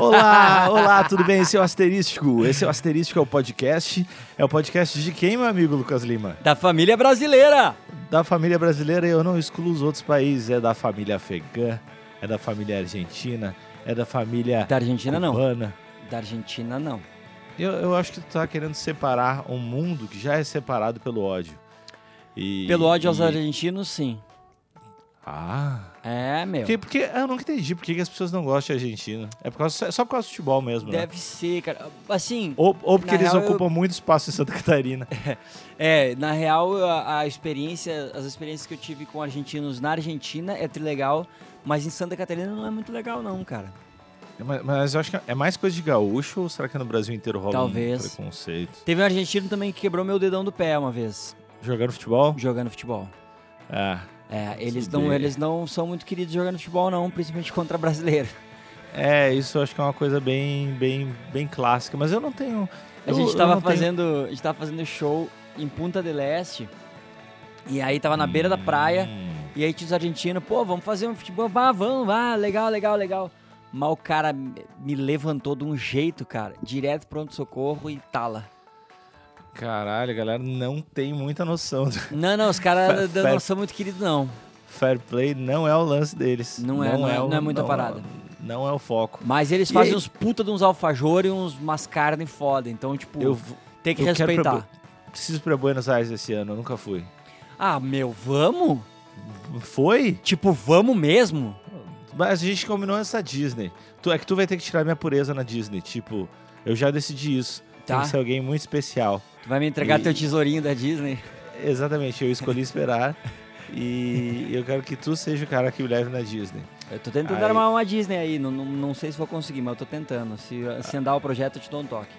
Olá, olá, tudo bem? Esse é o Asterístico. Esse é o Asterístico, é o podcast. É o podcast de quem, meu amigo Lucas Lima? Da família brasileira. Da família brasileira, eu não excluo os outros países. É da família afegã, é da família argentina, é da família Da Argentina, não. cubana. Da Argentina, não. Eu, eu acho que tu tá querendo separar um mundo que já é separado pelo ódio. E- Pelo ódio aos e- argentinos, sim. Ah. É, meu. Porque, porque eu nunca entendi por que as pessoas não gostam de argentino. É por causa, só por causa do futebol mesmo, né? Deve ser, cara. Assim, Ou, ou porque eles real, eu- ocupam muito espaço em Santa Catarina. é, na real, a, a experiência, as experiências que eu tive com argentinos na Argentina é trilegal, mas em Santa Catarina não é muito legal, não, cara. Mas, mas eu acho que é mais coisa de gaúcho ou será que no Brasil inteiro rola Talvez. um preconceito? Teve um argentino também que quebrou meu dedão do pé uma vez, Jogando futebol? jogando futebol. Ah, É, eles não, eles não são muito queridos jogando futebol, não, principalmente contra brasileiro. é, isso acho que é uma coisa bem, bem, bem clássica, mas eu não tenho... A eu- gente eu tava não tenho- fazendo, a gente tava fazendo show em Punta del Este. E aí tava na beira da praia. Hum, E aí tinha os argentinos, pô, vamos fazer um futebol, vá, vamos, vá, legal, legal, legal. Mas o cara me levantou de um jeito, cara, direto pronto socorro e tala. Caralho, galera não tem muita noção. Não, não, os caras não são muito queridos, não. Fair play não é o lance deles. Não é, não é- o- não é muita não parada. Não é o foco. Mas eles fazem uns puta de uns alfajores e uns, umas carnes foda. Então, tipo, Eu, tem que eu respeitar. pra- preciso pra Buenos Aires esse ano, eu nunca fui. Ah, meu, vamos? Foi? Tipo, vamos mesmo? Mas a gente combinou essa Disney. Tu, é que tu vai ter que tirar minha pureza na Disney. Tipo, eu já decidi isso. Tem Tá. que ser alguém muito especial. Tu vai me entregar E- teu tesourinho da Disney? Exatamente, eu escolhi esperar. e eu quero que tu seja o cara que me leve na Disney. Eu tô tentando Aí- armar uma Disney aí, não, não, não sei se vou conseguir, mas eu tô tentando. Se, se andar o projeto, eu te dou um toque.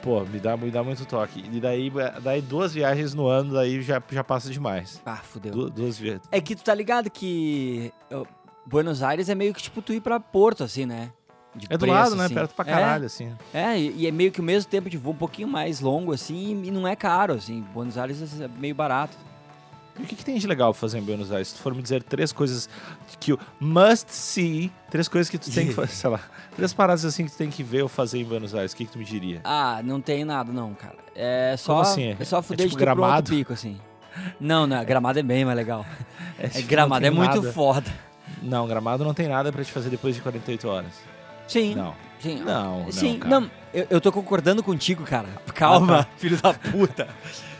Pô, me dá, me dá muito toque. E daí, daí duas viagens no ano, daí já, já passa demais. Ah, fudeu. Du- duas viagens. É que tu tá ligado que Buenos Aires é meio que tipo tu ir pra Porto, assim, né? De É do preço, lado, né? assim. Perto pra É, caralho, assim. É, e, e é meio que o mesmo tempo de voo, um pouquinho mais longo, assim, e não é caro, assim. Buenos Aires é meio barato. E o que, que tem de legal fazer em Buenos Aires? Se tu for me dizer três coisas que o must see, três coisas que tu tem que fazer, sei lá, três paradas assim que tu tem que ver ou fazer em Buenos Aires, o que, que tu me diria? Ah, não tem nada, não, cara. É só, Como assim? é só fuder É de tipo pro alto Gramado? pico, assim. Não, não, Gramado é bem mais legal. É, tipo, Gramado é muito nada. foda. Não, Gramado não tem nada pra te fazer depois de 48 horas. Sim. Não. Sim, Não, não, Sim, cara. não, eu, eu tô concordando contigo, cara. Calma, Ah, tá. filho da puta.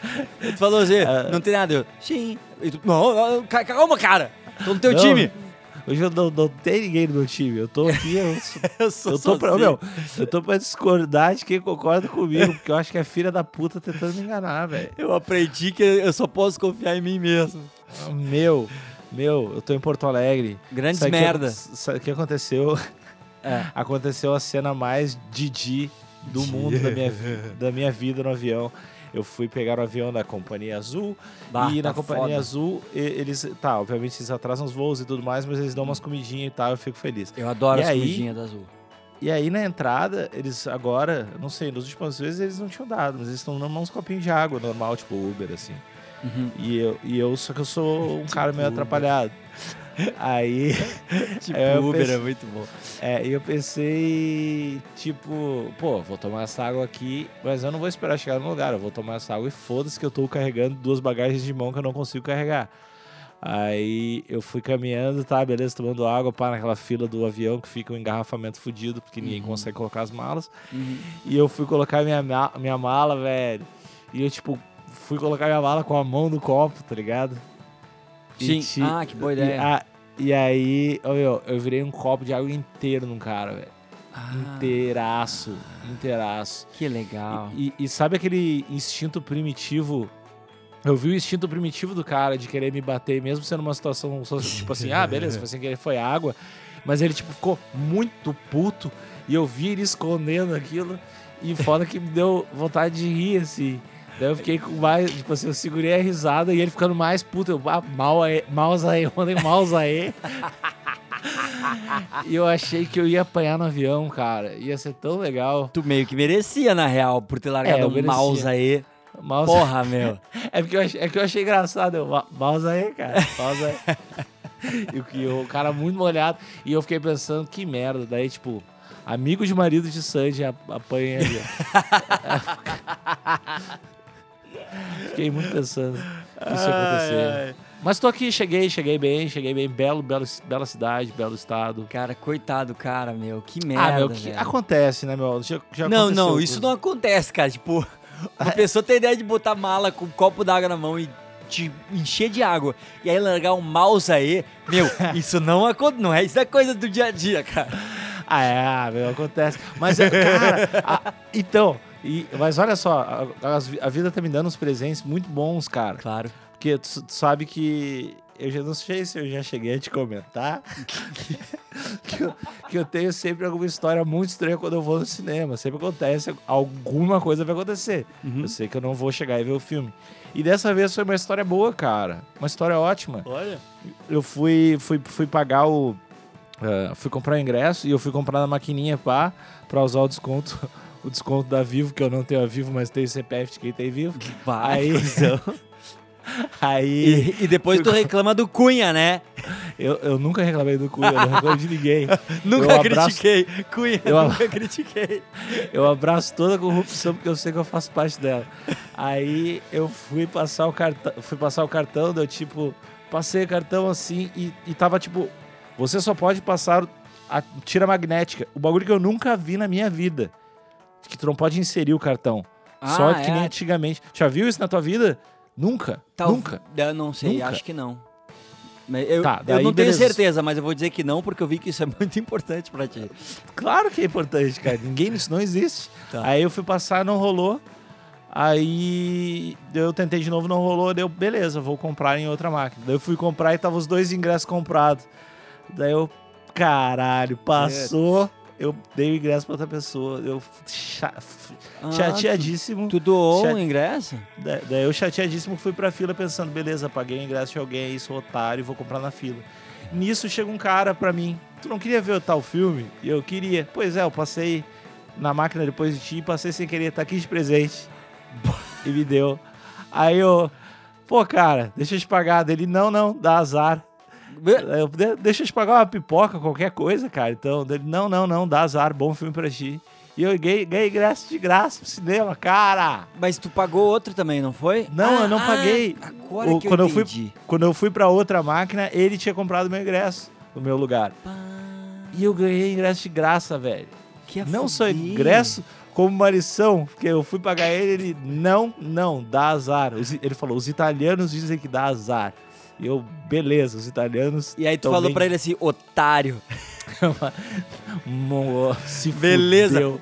Tu falou assim, Ah. não tem nada. Eu, sim. Tu, não, não, ca- calma, cara. Tô no teu Não, time. Hoje eu não, não tem ninguém no meu time. Eu tô aqui, eu, sou- Eu sou eu tô pra, meu, eu tô pra discordar de quem concorda comigo, porque eu acho que é filha da puta tentando me enganar, velho. Eu aprendi que eu só posso confiar em mim mesmo. Meu, meu, eu tô em Porto Alegre. Grandes Sabe que- merda. Sabe o que aconteceu? É. Aconteceu a cena mais Didi do mundo da minha, da minha vida no avião. Eu fui pegar o avião da Companhia Azul Bah, e na tá Companhia foda. Azul eles, tá, obviamente eles atrasam os voos e tudo mais, mas eles dão umas comidinhas e tal, eu fico feliz. Eu adoro E as aí? comidinhas da Azul. E aí na entrada, eles agora, não sei, nas últimas vezes eles não tinham dado, mas eles estão dando uns copinhos de água normal, tipo Uber, assim. Uhum. E eu, e eu só que eu sou um cara meio Uber. atrapalhado. Aí, Tipo, Uber pensei- é muito bom. é, e eu pensei, tipo, pô, vou tomar essa água aqui, mas eu não vou esperar chegar no lugar, eu vou tomar essa água e foda-se que eu tô carregando duas bagagens de mão que eu não consigo carregar. Aí eu fui caminhando, tá, beleza, tomando água, pá, naquela fila do avião que fica um engarrafamento fudido, porque ninguém Uhum. consegue colocar as malas. Uhum. E eu fui colocar minha, minha mala, velho. E eu, tipo, fui colocar minha mala com a mão no copo, tá ligado? Sim. ti- Ah, que boa e- ideia. E, aí, ô, meu, eu virei um copo de água inteiro num cara, velho. Ah, Inteiraço, inteiraço. que legal. E, e sabe aquele instinto primitivo? Eu vi o instinto primitivo do cara de querer me bater, mesmo sendo uma situação tipo assim, ah, beleza, foi sem querer, foi água. Mas ele, tipo, ficou muito puto e eu vi ele escondendo aquilo. E foda que me deu vontade de rir, assim. Daí eu fiquei com mais, tipo assim, eu segurei a risada e ele ficando mais puto. Eu, ah, mal aí, maus aí, maus aí. E eu achei que eu ia apanhar no avião, cara. Ia ser tão legal. Tu meio que merecia, na real, por ter largado É, merecia. mouse aí. Mouse... Porra, meu. É porque eu achei, é que eu achei engraçado. Eu, "Ma- mouse aí, cara. Mouse aí. e o, o cara muito molhado. E eu fiquei pensando, que merda. Daí, tipo, amigo de marido de Sandy apanha ali. Fiquei muito pensando que isso ia acontecer. Mas tô aqui, cheguei, cheguei bem, cheguei bem. Belo, belo, bela cidade, belo estado. Cara, coitado, cara, meu. Que merda, ah, meu, que velho. acontece, né, meu? Já, já Não, aconteceu não, com- isso não acontece, cara. Tipo, uma pessoa tem ideia de botar mala com um copo d'água na mão e te encher de água e aí largar um mouse aí, meu, isso não acontece, não é, isso é coisa do dia a dia, cara. Ah, é, ah, meu, acontece. Mas, é, cara, a- então, e- mas olha só, a, a vida tá me dando uns presentes muito bons, cara. Claro. Porque tu, tu sabe que eu já não sei se eu já cheguei a te comentar que, que eu, que eu tenho sempre alguma história muito estranha quando eu vou no cinema. Sempre acontece, alguma coisa vai acontecer. Uhum. Eu sei que eu não vou chegar e ver o filme. E dessa vez foi uma história boa, cara. Uma história ótima. Olha. Eu fui, fui, fui pagar o. ah, fui comprar o ingresso e eu fui comprar na maquininha pá, pra usar o desconto. O desconto da Vivo, que eu não tenho a Vivo, mas tenho CPF de quem tem Vivo. Vai, Aí-. Aí. E, e depois tu reclama do Cunha, né? Eu, eu nunca reclamei do Cunha, eu não reclamo de ninguém. Nunca eu abraço, critiquei. Cunha, Eu- nunca critiquei. eu abraço toda a corrupção porque eu sei que eu faço parte dela. Aí eu fui passar o cartão, fui passar o cartão, deu tipo, passei o cartão assim e, e tava tipo, você só pode passar a tira magnética. O bagulho que eu nunca vi na minha vida. Que tu não pode inserir o cartão. só Ah, que é? nem antigamente. Já viu isso na tua vida? Nunca. Tal- Nunca. Eu não sei, Nunca. acho que não. Eu, Tá, eu não tenho beleza. certeza, mas eu vou dizer que não, porque eu vi que isso é muito importante pra ti. Claro que é importante, cara. Ninguém, isso não existe. Tá. Aí eu fui passar, não rolou. Aí eu tentei de novo, não rolou. Deu, beleza, vou comprar em outra máquina. Daí eu fui comprar e tava os dois ingressos comprados. Daí eu, caralho, passou. Eu dei o ingresso pra outra pessoa. Eu cha- Ah, chateadíssimo. Tu doou Chat- o ingresso? Da- Daí eu chateadíssimo fui pra fila pensando, beleza, paguei o ingresso de alguém aí, sou otário vou comprar na fila. Nisso chega um cara pra mim, tu não queria ver o tal filme? E eu queria. Pois é, eu passei na máquina depois de ti e passei sem querer, tá aqui de presente. e me deu. Aí eu, pô, cara, deixa eu te pagar. Dele, não, não, dá azar. "De- deixa eu te pagar uma pipoca, qualquer coisa, cara. Então, dele, não, não, não, dá azar, bom filme pra ti. E eu ganhei, ganhei ingresso de graça pro cinema, cara. Mas tu pagou outro também, não foi? Não, eu não Ah, paguei. Agora O- que quando eu eu fui- entendi. Quando eu fui pra outra máquina, ele tinha comprado meu ingresso no meu lugar. Pá, E eu ganhei ingresso de graça, velho. que a Não só ingresso, como uma lição. Porque eu fui pagar ele, ele, não, não, dá azar. Ele falou, os italianos dizem que dá azar. E eu, beleza, os italianos. E aí tu falou bem- pra ele assim, otário. Se Beleza, fudeu.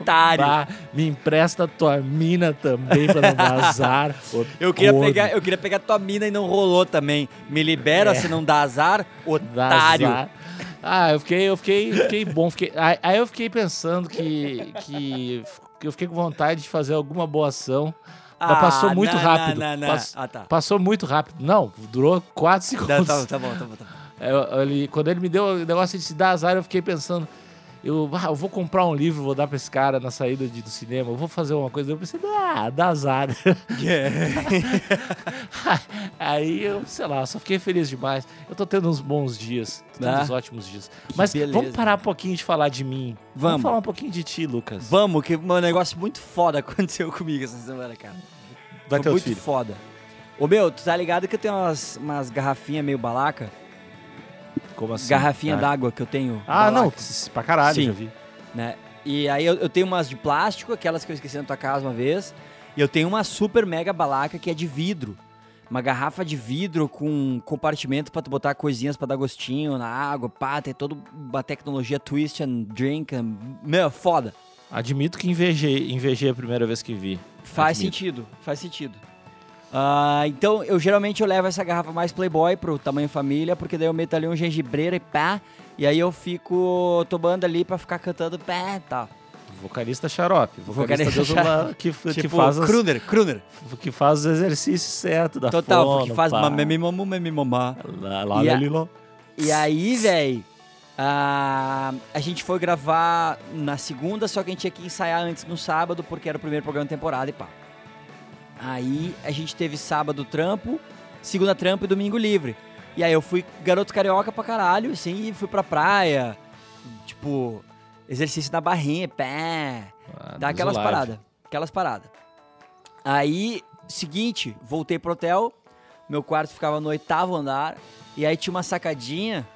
otário. Bah, me empresta tua mina também pra não dar azar. Eu queria, pegar, eu queria pegar tua mina e não rolou também. Me libera É. se não dá azar, Dá otário. azar. Ah, eu fiquei, eu fiquei, fiquei bom. Fiquei, aí, eu fiquei pensando que, que eu fiquei com vontade de fazer alguma boa ação. Mas passou muito não, rápido. Não, não, não. Pass- Ah, tá. Passou muito rápido. Não, durou 4 Não, segundos. tá, tá bom, tá bom, tá bom. Eu- ele- quando ele me deu o negócio de se dar azar, eu fiquei pensando. Eu, ah, eu vou comprar um livro, vou dar pra esse cara na saída de- do cinema, eu vou fazer uma coisa. Eu pensei, ah, dá azar. Aí eu, sei lá, só fiquei feliz demais. Eu tô tendo uns bons dias, tô tendo Ah, uns ótimos dias. Mas beleza. vamos parar um pouquinho de falar de mim. Vamos. falar um pouquinho de ti, Lucas. Vamos, que um negócio muito foda aconteceu comigo essa semana, cara. Vai Foi ter muito filho. foda. Ô meu, tu tá ligado que eu tenho umas, umas garrafinhas meio balaca? Como assim? Garrafinha Ah. d'água que eu tenho. Ah, não, pra caralho, Sim. já vi. Né? E aí eu, eu tenho umas de plástico, aquelas que eu esqueci na tua casa uma vez. E eu tenho uma super mega balaca que é de vidro. Uma garrafa de vidro com compartimento pra tu botar coisinhas pra dar gostinho na água, pá, tem toda uma tecnologia twist and drink. and- Meu, foda. Admito que invejei, invejei a primeira vez que vi. Faz Admito. sentido, faz sentido. Ah, então, eu geralmente eu levo essa garrafa mais Playboy pro tamanho família, porque daí eu meto ali um gengibreiro e pá, e aí eu fico tomando ali pra ficar cantando pá e tal. Vocalista xarope. Vocalista, Vocalista que, que Tipo, faz as- Kruner, Kruner. que faz os exercícios certos da Total, fono, que faz pá. mamemi mamu, memi mamá. Lá, lá, E a-. E aí, véi, ah, a gente foi gravar na segunda, só que a gente tinha que ensaiar antes no sábado, porque era o primeiro programa da temporada e pá. Aí a gente teve sábado trampo, segunda trampo e domingo livre. E aí eu fui garoto carioca pra caralho, assim, e fui pra praia. Tipo, exercício na barrinha, pé. Ah, Dá Deus aquelas paradas. Aquelas paradas. Aí, seguinte, voltei pro hotel. Meu quarto ficava no oitavo andar. E aí tinha uma sacadinha.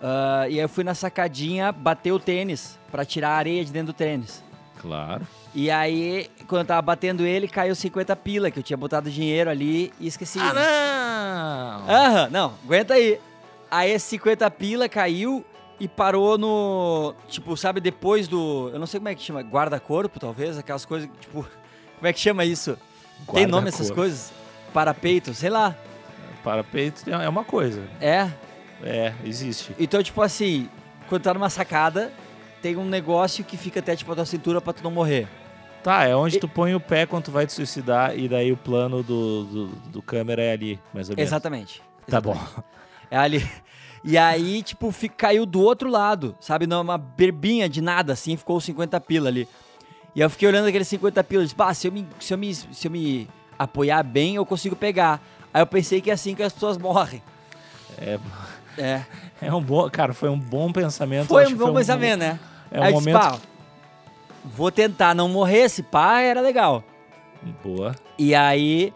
ah, e aí eu fui na sacadinha bater o tênis pra tirar a areia de dentro do tênis. Claro. E aí, quando eu tava batendo ele, caiu 50 pila, que eu tinha botado dinheiro ali e esqueci. Ah, não! Aham, não, aguenta aí. Aí esse 50 pila caiu e parou no. Tipo, sabe, depois do. Eu não sei como é que chama, guarda-corpo, talvez? Aquelas coisas, tipo. Como é que chama isso? Tem nome essas coisas? Parapeito, sei lá. Parapeito é é uma coisa. É. É, existe. Então, tipo assim, quando tá numa sacada, tem um negócio que fica até tipo a tua cintura pra tu não morrer. Tá, é onde tu põe o pé quando tu vai te suicidar e daí o plano do, do, do câmera é ali, mais ou menos. Exatamente. Tá bom. É ali. E aí, tipo, fi- caiu do outro lado, sabe? Numa berbinha de nada, assim, ficou os 50 pila ali. E eu fiquei olhando aqueles 50 pila e disse, bah, se eu, me, se, eu me, se eu me apoiar bem, eu consigo pegar. Aí eu pensei que é assim que as pessoas morrem. É, É. é um bom. Cara, foi um bom pensamento. Foi um bom pensamento, né? É um Aí disse, momento. pá, vou tentar não morrer, se pá, era legal. Boa. E aí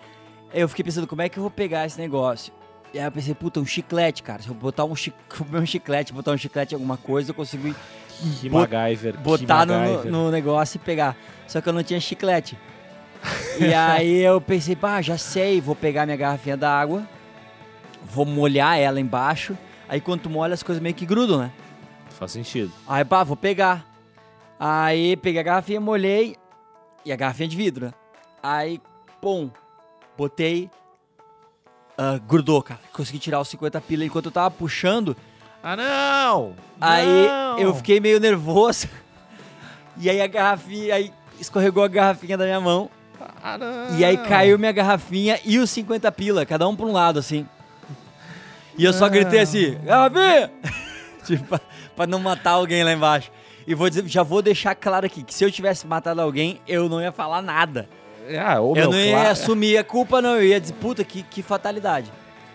eu fiquei pensando, como é que eu vou pegar esse negócio? E aí eu pensei, puta, um chiclete, cara. Se eu botar um, chi um chiclete, botar um chiclete em alguma coisa, eu consigo Que Bot- MacGyver. que botar no, MacGyver. no negócio e pegar. Só que eu não tinha chiclete. e aí eu pensei, pá, já sei, vou pegar minha garrafinha d'água, vou molhar ela embaixo. Aí quando tu molha, as coisas meio que grudam, né? Faz sentido. Aí, pá, vou pegar. Aí peguei a garrafinha, molhei. E a garrafinha de vidro, né? Aí, pum, botei. ah, grudou, cara. Consegui tirar os 50 pila enquanto eu tava puxando. Ah, não! Aí Não! eu fiquei meio nervoso. E aí a garrafinha. Aí escorregou a garrafinha da minha mão. Ah, não! E aí caiu minha garrafinha e os 50 pila, cada um pra um lado, assim. E eu só gritei assim, garrafinha! tipo, pra, pra não matar alguém lá embaixo. E vou dizer, já vou deixar claro aqui, que se eu tivesse matado alguém, eu não ia falar nada. Ah, ô, eu meu, não ia claro. assumir a culpa, não. Eu ia dizer, puta, que, que fatalidade.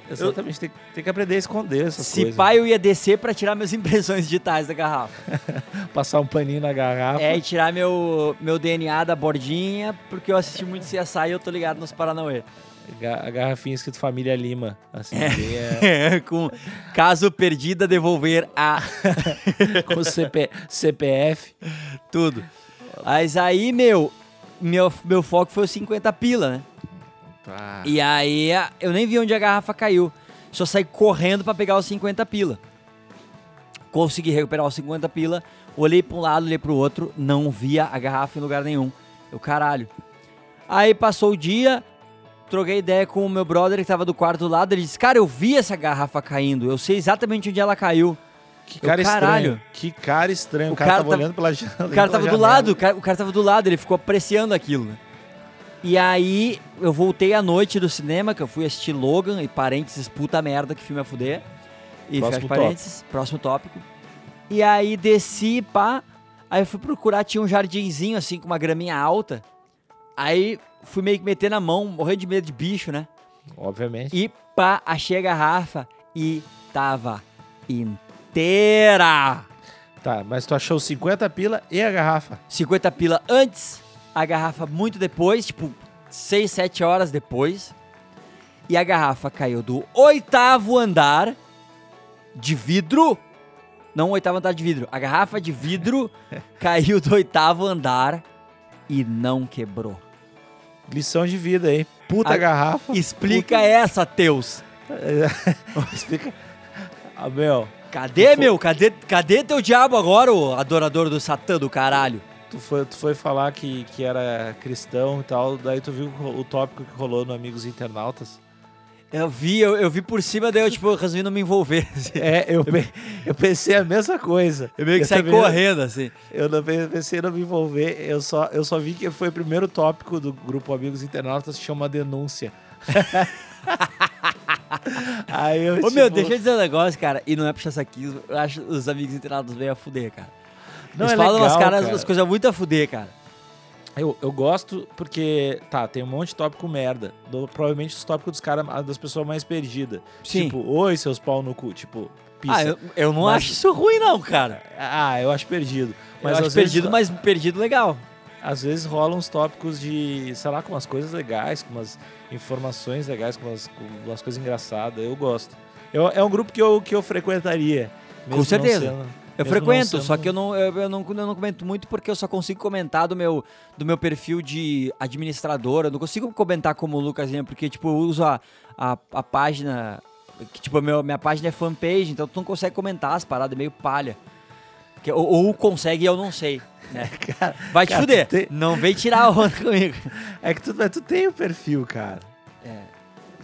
Exatamente, tem, tem que aprender a esconder essas Se coisas. pai, eu ia descer pra tirar minhas impressões digitais da garrafa. Passar um paninho na garrafa. É, e tirar meu, meu DNA da bordinha, porque eu assisti muito CSI e eu tô ligado nos Paranauê. A garrafinha escrito Família Lima. Assim, bem, é, Com caso perdida, devolver a com CP, CPF. tudo. Mas aí, meu, meu, meu foco foi os 50 pila, né? Tá. E aí eu nem vi onde a garrafa caiu. Só saí correndo pra pegar os 50 pila. Consegui recuperar os 50 pila. Olhei pra um lado, olhei pro outro. Não via a garrafa em lugar nenhum. Eu, caralho. Aí passou o dia. Troquei ideia com o meu brother que tava do quarto do lado. Ele disse: Cara, eu vi essa garrafa caindo. Eu sei exatamente onde ela caiu. Que Eu, cara caralho. estranho. Que cara estranho. O, O cara, cara tava tava- olhando pela janela. O cara tava do lado, o cara, o cara tava do lado, ele ficou apreciando aquilo? E aí, eu voltei à noite do cinema, que eu fui assistir Logan e parênteses, puta merda, que filme a fuder. E Próximo parênteses, próximo tópico. E aí desci, pá. Aí eu fui procurar, tinha um jardinzinho assim, com uma graminha alta. Aí fui meio que meter na mão, morrendo de medo de bicho, né? Obviamente. E pá, achei a garrafa e tava inteira. Tá, mas tu achou 50 pila e a garrafa. 50 pila antes, a garrafa muito depois, tipo 6, 7 horas depois. E a garrafa caiu do oitavo andar de vidro. Não oitavo andar de vidro. A garrafa de vidro caiu do oitavo andar e não quebrou. Lição de vida aí. Puta A- garrafa. Explica essa, Teus. Explica. Meu, Cadê, Fo- meu? Cadê, cadê teu diabo agora, o adorador do Satã do caralho? tu foi, tu foi falar que, que era cristão e tal, daí tu viu o tópico que rolou no Amigos Internautas. Eu vi, eu, eu vi por cima, daí eu, tipo, eu resolvi não me envolver. assim. É, eu, eu pensei a mesma coisa. Eu meio que saí também- correndo, assim. Eu não pe- pensei em não me envolver, eu só, eu só vi que foi o primeiro tópico do grupo Amigos Internautas, chama denúncia. Aí eu, Ô, tipo, meu, deixa eu dizer um negócio, cara. E não é puxar saquismo. Eu acho os amigos internados bem a fuder, cara. Não, Eles é falam umas, legal, caras, cara. umas coisas muito a fuder, cara. Eu, eu gosto porque, tá, tem um monte de tópico merda. Do- provavelmente os tópicos dos caras, das pessoas mais perdidas. Sim. Tipo, oi, seus pau no cu. Tipo, pizza. Ah, eu, eu não Mas- acho isso ruim, não, cara. Ah, eu acho perdido. Mas eu acho perdido, vezes- mas perdido legal. Às vezes rolam uns tópicos de, sei lá, com umas coisas legais, com umas informações legais, com umas, com umas coisas engraçadas. Eu gosto. Eu, é um grupo que eu, que eu frequentaria. não certeza. sendo- Eu frequento, sendo- só que eu não, eu, eu não, eu não comento muito porque eu só consigo comentar do meu, do meu perfil de administrador. Eu não consigo comentar como o Lucas, porque tipo, eu uso a, a, a página. Que, tipo, meu, minha página é fanpage, então tu não consegue comentar as paradas, é meio palha. Que- ou, ou consegue e eu não sei. Né? Cara, Vai te cara, fuder. tem- Não vem tirar a onda comigo. É que tu, tu tem o perfil, cara. É,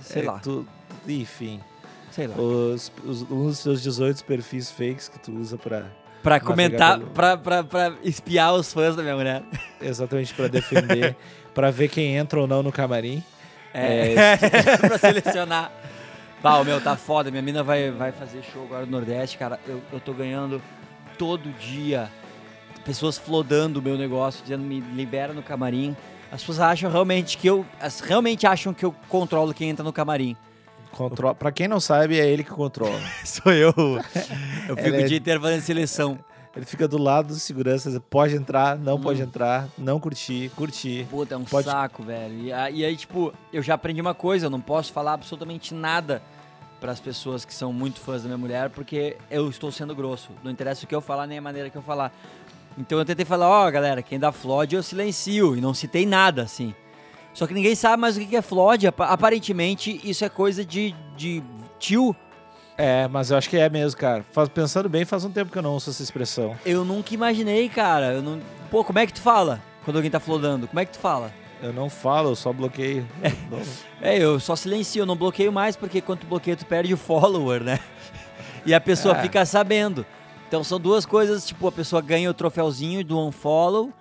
sei É, lá, tu- enfim, sei lá. os, os, um dos seus 18 perfis fakes que tu usa pra. Pra comentar, pelo- pra, pra, pra espiar os fãs da minha mulher. Exatamente pra defender, pra ver quem entra ou não no camarim. É, pra selecionar. Bah, o meu tá foda. Minha mina vai, vai fazer show agora no Nordeste, cara. Eu, eu tô ganhando todo dia pessoas flodando o meu negócio, dizendo me libera no camarim. As pessoas acham realmente que eu. As, realmente acham que eu controlo quem entra no camarim. Contro... Pra quem não sabe, é ele que controla. Sou eu. Eu fico Ela é- o dia inteiro fazendo seleção. Ele fica do lado do segurança, diz, pode entrar, não Hum. pode entrar, não curtir, curtir. Puta, é um Pode- saco, velho. E, e aí, tipo, eu já aprendi uma coisa, eu não posso falar absolutamente nada para as pessoas que são muito fãs da minha mulher, porque eu estou sendo grosso. Não interessa o que eu falar, nem a maneira que eu falar. Então eu tentei falar, ó, galera, quem dá flod eu silencio, e não citei nada, assim. Só que ninguém sabe mais o que é. Apa- Aparentemente, isso é coisa de, de tio. É, mas eu acho que é mesmo, cara. Faz- pensando bem, faz um tempo que eu não uso essa expressão. Eu nunca imaginei, cara. Eu não... Pô, como é que tu fala quando alguém tá flodando? Como é que tu fala? Eu não falo, eu só bloqueio. Não- É, eu só silencio, eu não bloqueio mais, porque quando tu bloqueia, tu perde o follower, né? E a pessoa É. fica sabendo. Então são duas coisas, tipo, a pessoa ganha o troféuzinho do unfollow,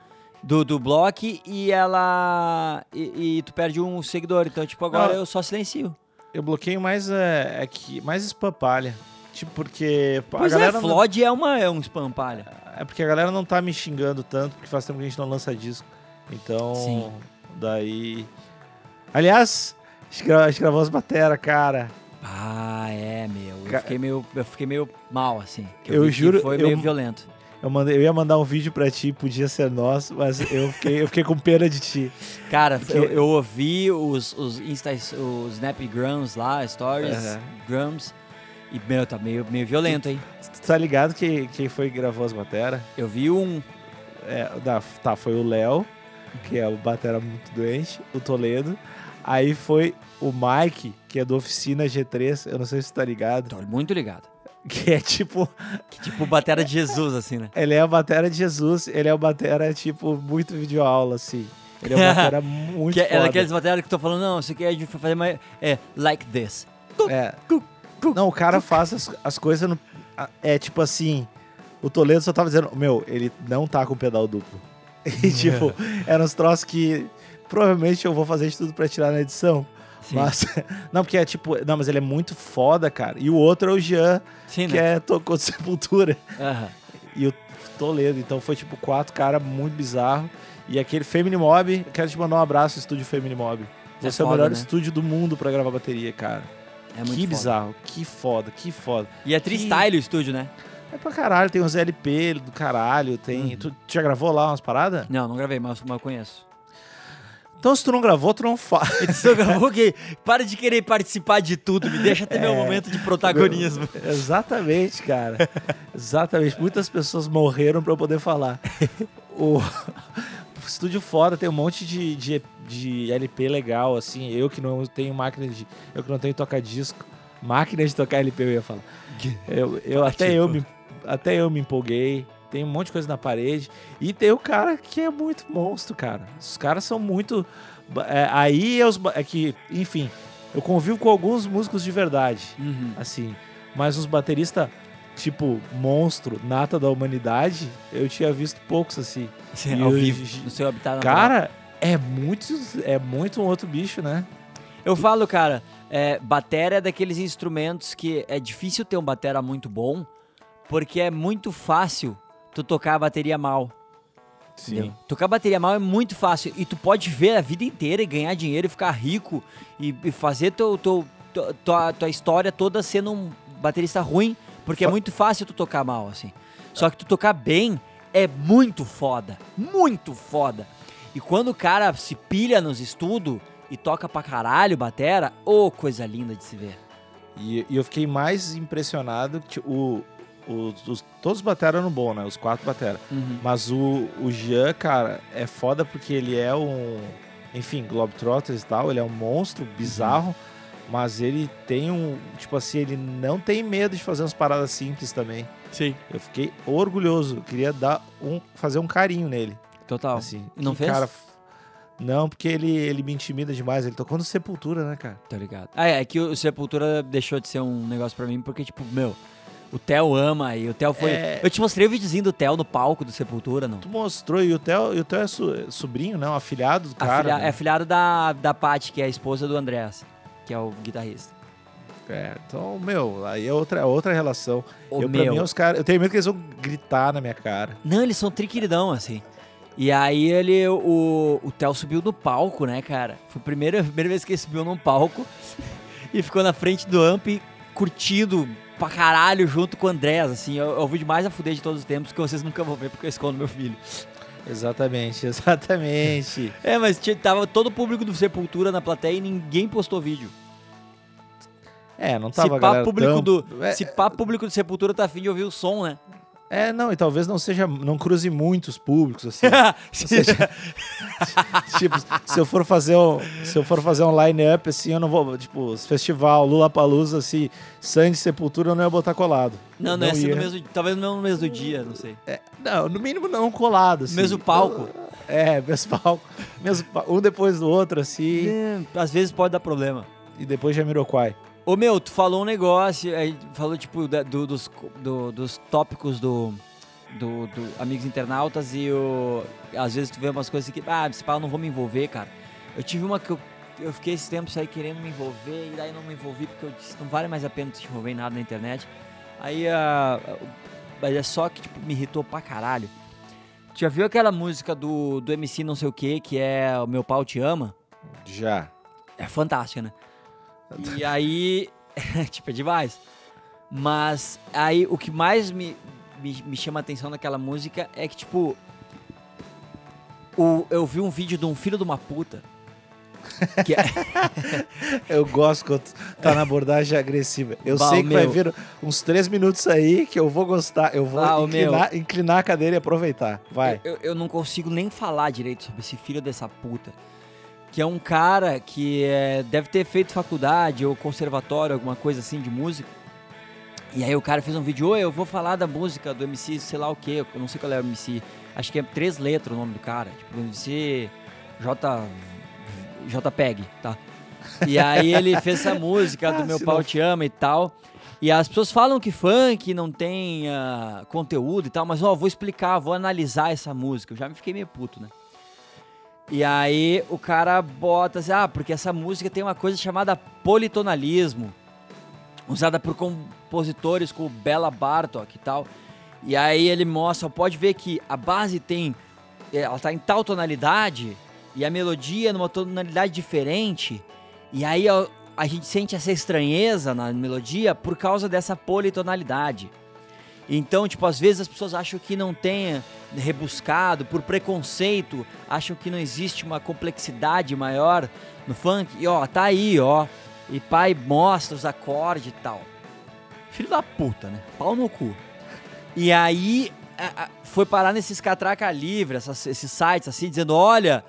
do, do bloco, e ela. E, e tu perde um seguidor. Então, tipo, agora Não. eu só silencio. Eu bloqueio mais é, é que mais spam-palha. Tipo, porque a Pois é, galera não, Flood é, uma, é um spam palha. é porque a galera não tá me xingando tanto, porque faz tempo que a gente não lança disco. Então, Sim. daí. Aliás, a gente gra- a gente gravou as batera, cara. Ah, é, meu. Eu Ca- fiquei meio, eu fiquei meio mal, assim. Eu que juro, Foi eu- meio violento. Eu, mandei, eu ia mandar um vídeo pra ti, podia ser nosso, mas eu fiquei, eu fiquei com pena de ti. Cara, Porque- eu, eu ouvi os, os Insta, os Snapgrams lá, Stories, Aham. Grams, e, meu, tá meio, meio violento, hein? Tu tá ligado que quem foi que gravou as batera? Eu vi um. É, tá, foi o Léo, que é o batera muito doente, o Toledo. Aí foi o Mike, que é do Oficina G3, eu não sei se tu tá ligado, Tô muito ligado. que é tipo, Que tipo batera de Jesus, assim, né? ele é a batera de Jesus, ele é o batera, tipo, muito videoaula, assim. Ele é um batera muito Que é foda. daqueles bateras que tô falando, não, isso aqui a gente vai fazer mais. É, like this. É. Não, o cara faz as, as coisas no. É tipo assim. O Toledo só tava dizendo, meu, ele não tá com pedal duplo. E tipo, eram uns troços que provavelmente eu vou fazer de tudo pra tirar na edição. Sim. Mas. Não, porque é tipo. Não, mas ele é muito foda, cara. E o outro é o Jean, Sim, que né? é tocou de sepultura. Aham. E o Toledo. Então foi tipo quatro caras muito bizarro. E aquele Femini Mob, quero te mandar um abraço, estúdio Femini Mob. É Você é o foda, melhor né? estúdio do mundo pra gravar bateria, cara. É muito que foda. bizarro, que foda, que foda. E é freestyle o estúdio, né? É pra caralho, tem uns LP do caralho, tem. Uhum. Tu, já gravou lá umas paradas? Não, não gravei, mas eu conheço. Então se tu não gravou, tu não faz. Edição gravou que para de querer participar de tudo, me deixa ter meu É. momento de protagonismo. Exatamente, cara. Exatamente. Muitas pessoas morreram pra eu poder falar. O, estúdio foda tem um monte de, de, de LP legal, assim. Eu que não tenho máquina de. Eu que não tenho toca-disco. Máquina de tocar LP, eu ia falar. Eu, eu, até, eu me, até eu me empolguei. Tem um monte de coisa na parede. E tem o cara que é muito monstro, cara. Os caras são muito. é, aí é, os, é que, enfim, eu convivo com alguns músicos de verdade, Uhum. assim. Mas uns bateristas, tipo, monstro, nata da humanidade, eu tinha visto poucos, assim. Sim, E ao eu- vivo, no seu habitat. Cara, é muito, é muito um outro bicho, né? Eu falo, cara, é, batera é daqueles instrumentos que é difícil ter um batera muito bom, porque é muito fácil tu tocar a bateria mal. entendeu? Tocar bateria mal é muito fácil e tu pode ver a vida inteira e ganhar dinheiro e ficar rico e, e fazer teu, teu, tua- tua, tua história toda sendo um baterista ruim, porque é Fa- muito fácil tu tocar mal, assim. Só que tu tocar bem é muito foda. Muito foda. E quando o cara se pilha nos estudos e toca pra caralho batera, ô coisa linda de se ver. E, e eu fiquei mais impressionado que o, o- os, todos os batera eram bom, né? Os quatro batera. Mas o, o Jean, cara, é foda porque ele é um. Enfim, Globetrotters e tal, ele é um monstro bizarro. Mas ele tem um. Tipo assim, ele não tem medo de fazer umas paradas simples também. Sim. Eu fiquei orgulhoso. Queria dar um, fazer um carinho nele. Total. Assim, não fez? Cara, não, porque ele, ele me intimida demais. Ele tocou no Sepultura, né, cara? Tá ligado? Ah, é, é que o Sepultura deixou de ser um negócio pra mim, porque, tipo, meu, o Theo ama e o Theo foi. É. Eu te mostrei o videozinho do Theo no palco do Sepultura, não? Tu mostrou, e o Theo, e o Theo é su- sobrinho, não? Afilhado do cara. Afilha- né? É filhado da, da Paty, que é a esposa do Andrés, que é o guitarrista. É, então, meu, aí é outra, outra relação. Ô, eu, pra meu. mim, os caras. Eu tenho medo que eles vão gritar na minha cara. Não, eles são triqueridão, assim. E aí ele, o, o Theo subiu no palco, né, cara? Foi a primeira, a primeira vez que ele subiu num palco e ficou na frente do amp curtindo pra caralho junto com o Andrés, assim. É o vídeo mais a fuder de todos os tempos que vocês nunca vão ver porque eu escondo meu filho. Exatamente, exatamente. É, mas tinha- tava todo o público do Sepultura na plateia e ninguém postou vídeo. É, não Se tava a pá, público tão- do, É, se pá, público do Sepultura tá afim de ouvir o som, né? É, não, e talvez não seja. Não cruze muitos públicos, assim. tipo, se eu for fazer um, se eu for fazer um line-up, assim, eu não vou. Tipo, festival, Lula Palusa, assim, Sangue Sepultura, eu não ia botar colado. não, Eu não, ia ser no mesmo, talvez no mesmo dia, não sei. É, não, no mínimo não colado, assim. Mesmo palco. É, mesmo palco. Mesmo, um depois do outro, assim, É, às vezes pode dar problema. e depois Jamiroquai. Ô meu, tu falou um negócio, aí falou tipo da- do- dos, do- dos tópicos do, do, do Amigos Internautas e o, às vezes tu vê umas coisas que, ah, esse pau eu não vou me envolver, cara. Eu tive uma que eu, eu fiquei esse tempo aí querendo me envolver e daí não me envolvi porque eu disse, não vale mais a pena te envolver em nada na internet. Aí, ah, mas é só que tipo, me irritou pra caralho. Tu já viu aquela música do, do MC não sei o que, que é O Meu Pau Te Ama? Já. É fantástica, né? E aí, tipo, é demais. Mas aí o que mais me, me, me chama a atenção naquela música é que, tipo, o, eu vi um vídeo de um filho de uma puta. Que é, Eu gosto quando tá na abordagem agressiva. Eu Bah, sei que vai meu. vir uns três minutos aí que eu vou gostar. Eu vou Ah, o inclinar, inclinar a cadeira e aproveitar. Vai. eu, eu não consigo nem falar direito sobre esse filho dessa puta. Que é um cara que é, deve ter feito faculdade ou conservatório, alguma coisa assim de música. E aí o cara fez um vídeo, oi, eu vou falar da música do MC, sei lá o que, eu não sei qual é o MC. Acho que é três letras o nome do cara. Tipo, MC J. JPEG, tá? E aí ele fez essa música do Ah, Meu Pau não- Te Ama e tal. E as pessoas falam que funk não tem ah, conteúdo e tal, mas ó, vou explicar, vou analisar essa música. Eu já me fiquei meio puto, né? E aí o cara bota assim, ah, porque essa música tem uma coisa chamada politonalismo, usada por compositores como Bela Bartok e tal. E aí ele mostra, pode ver que a base tem, eh, ela tá em tal tonalidade e a melodia numa tonalidade diferente. E aí a, a gente sente essa estranheza na melodia por causa dessa politonalidade. Então, tipo, às vezes as pessoas acham que não tem rebuscado, por preconceito, acham que não existe uma complexidade maior no funk. E ó, tá aí, ó. E pai mostra os acordes e tal. Filho da puta, né? Pau no cu. E aí foi parar nesses catraca livre, esses sites assim, dizendo, olha,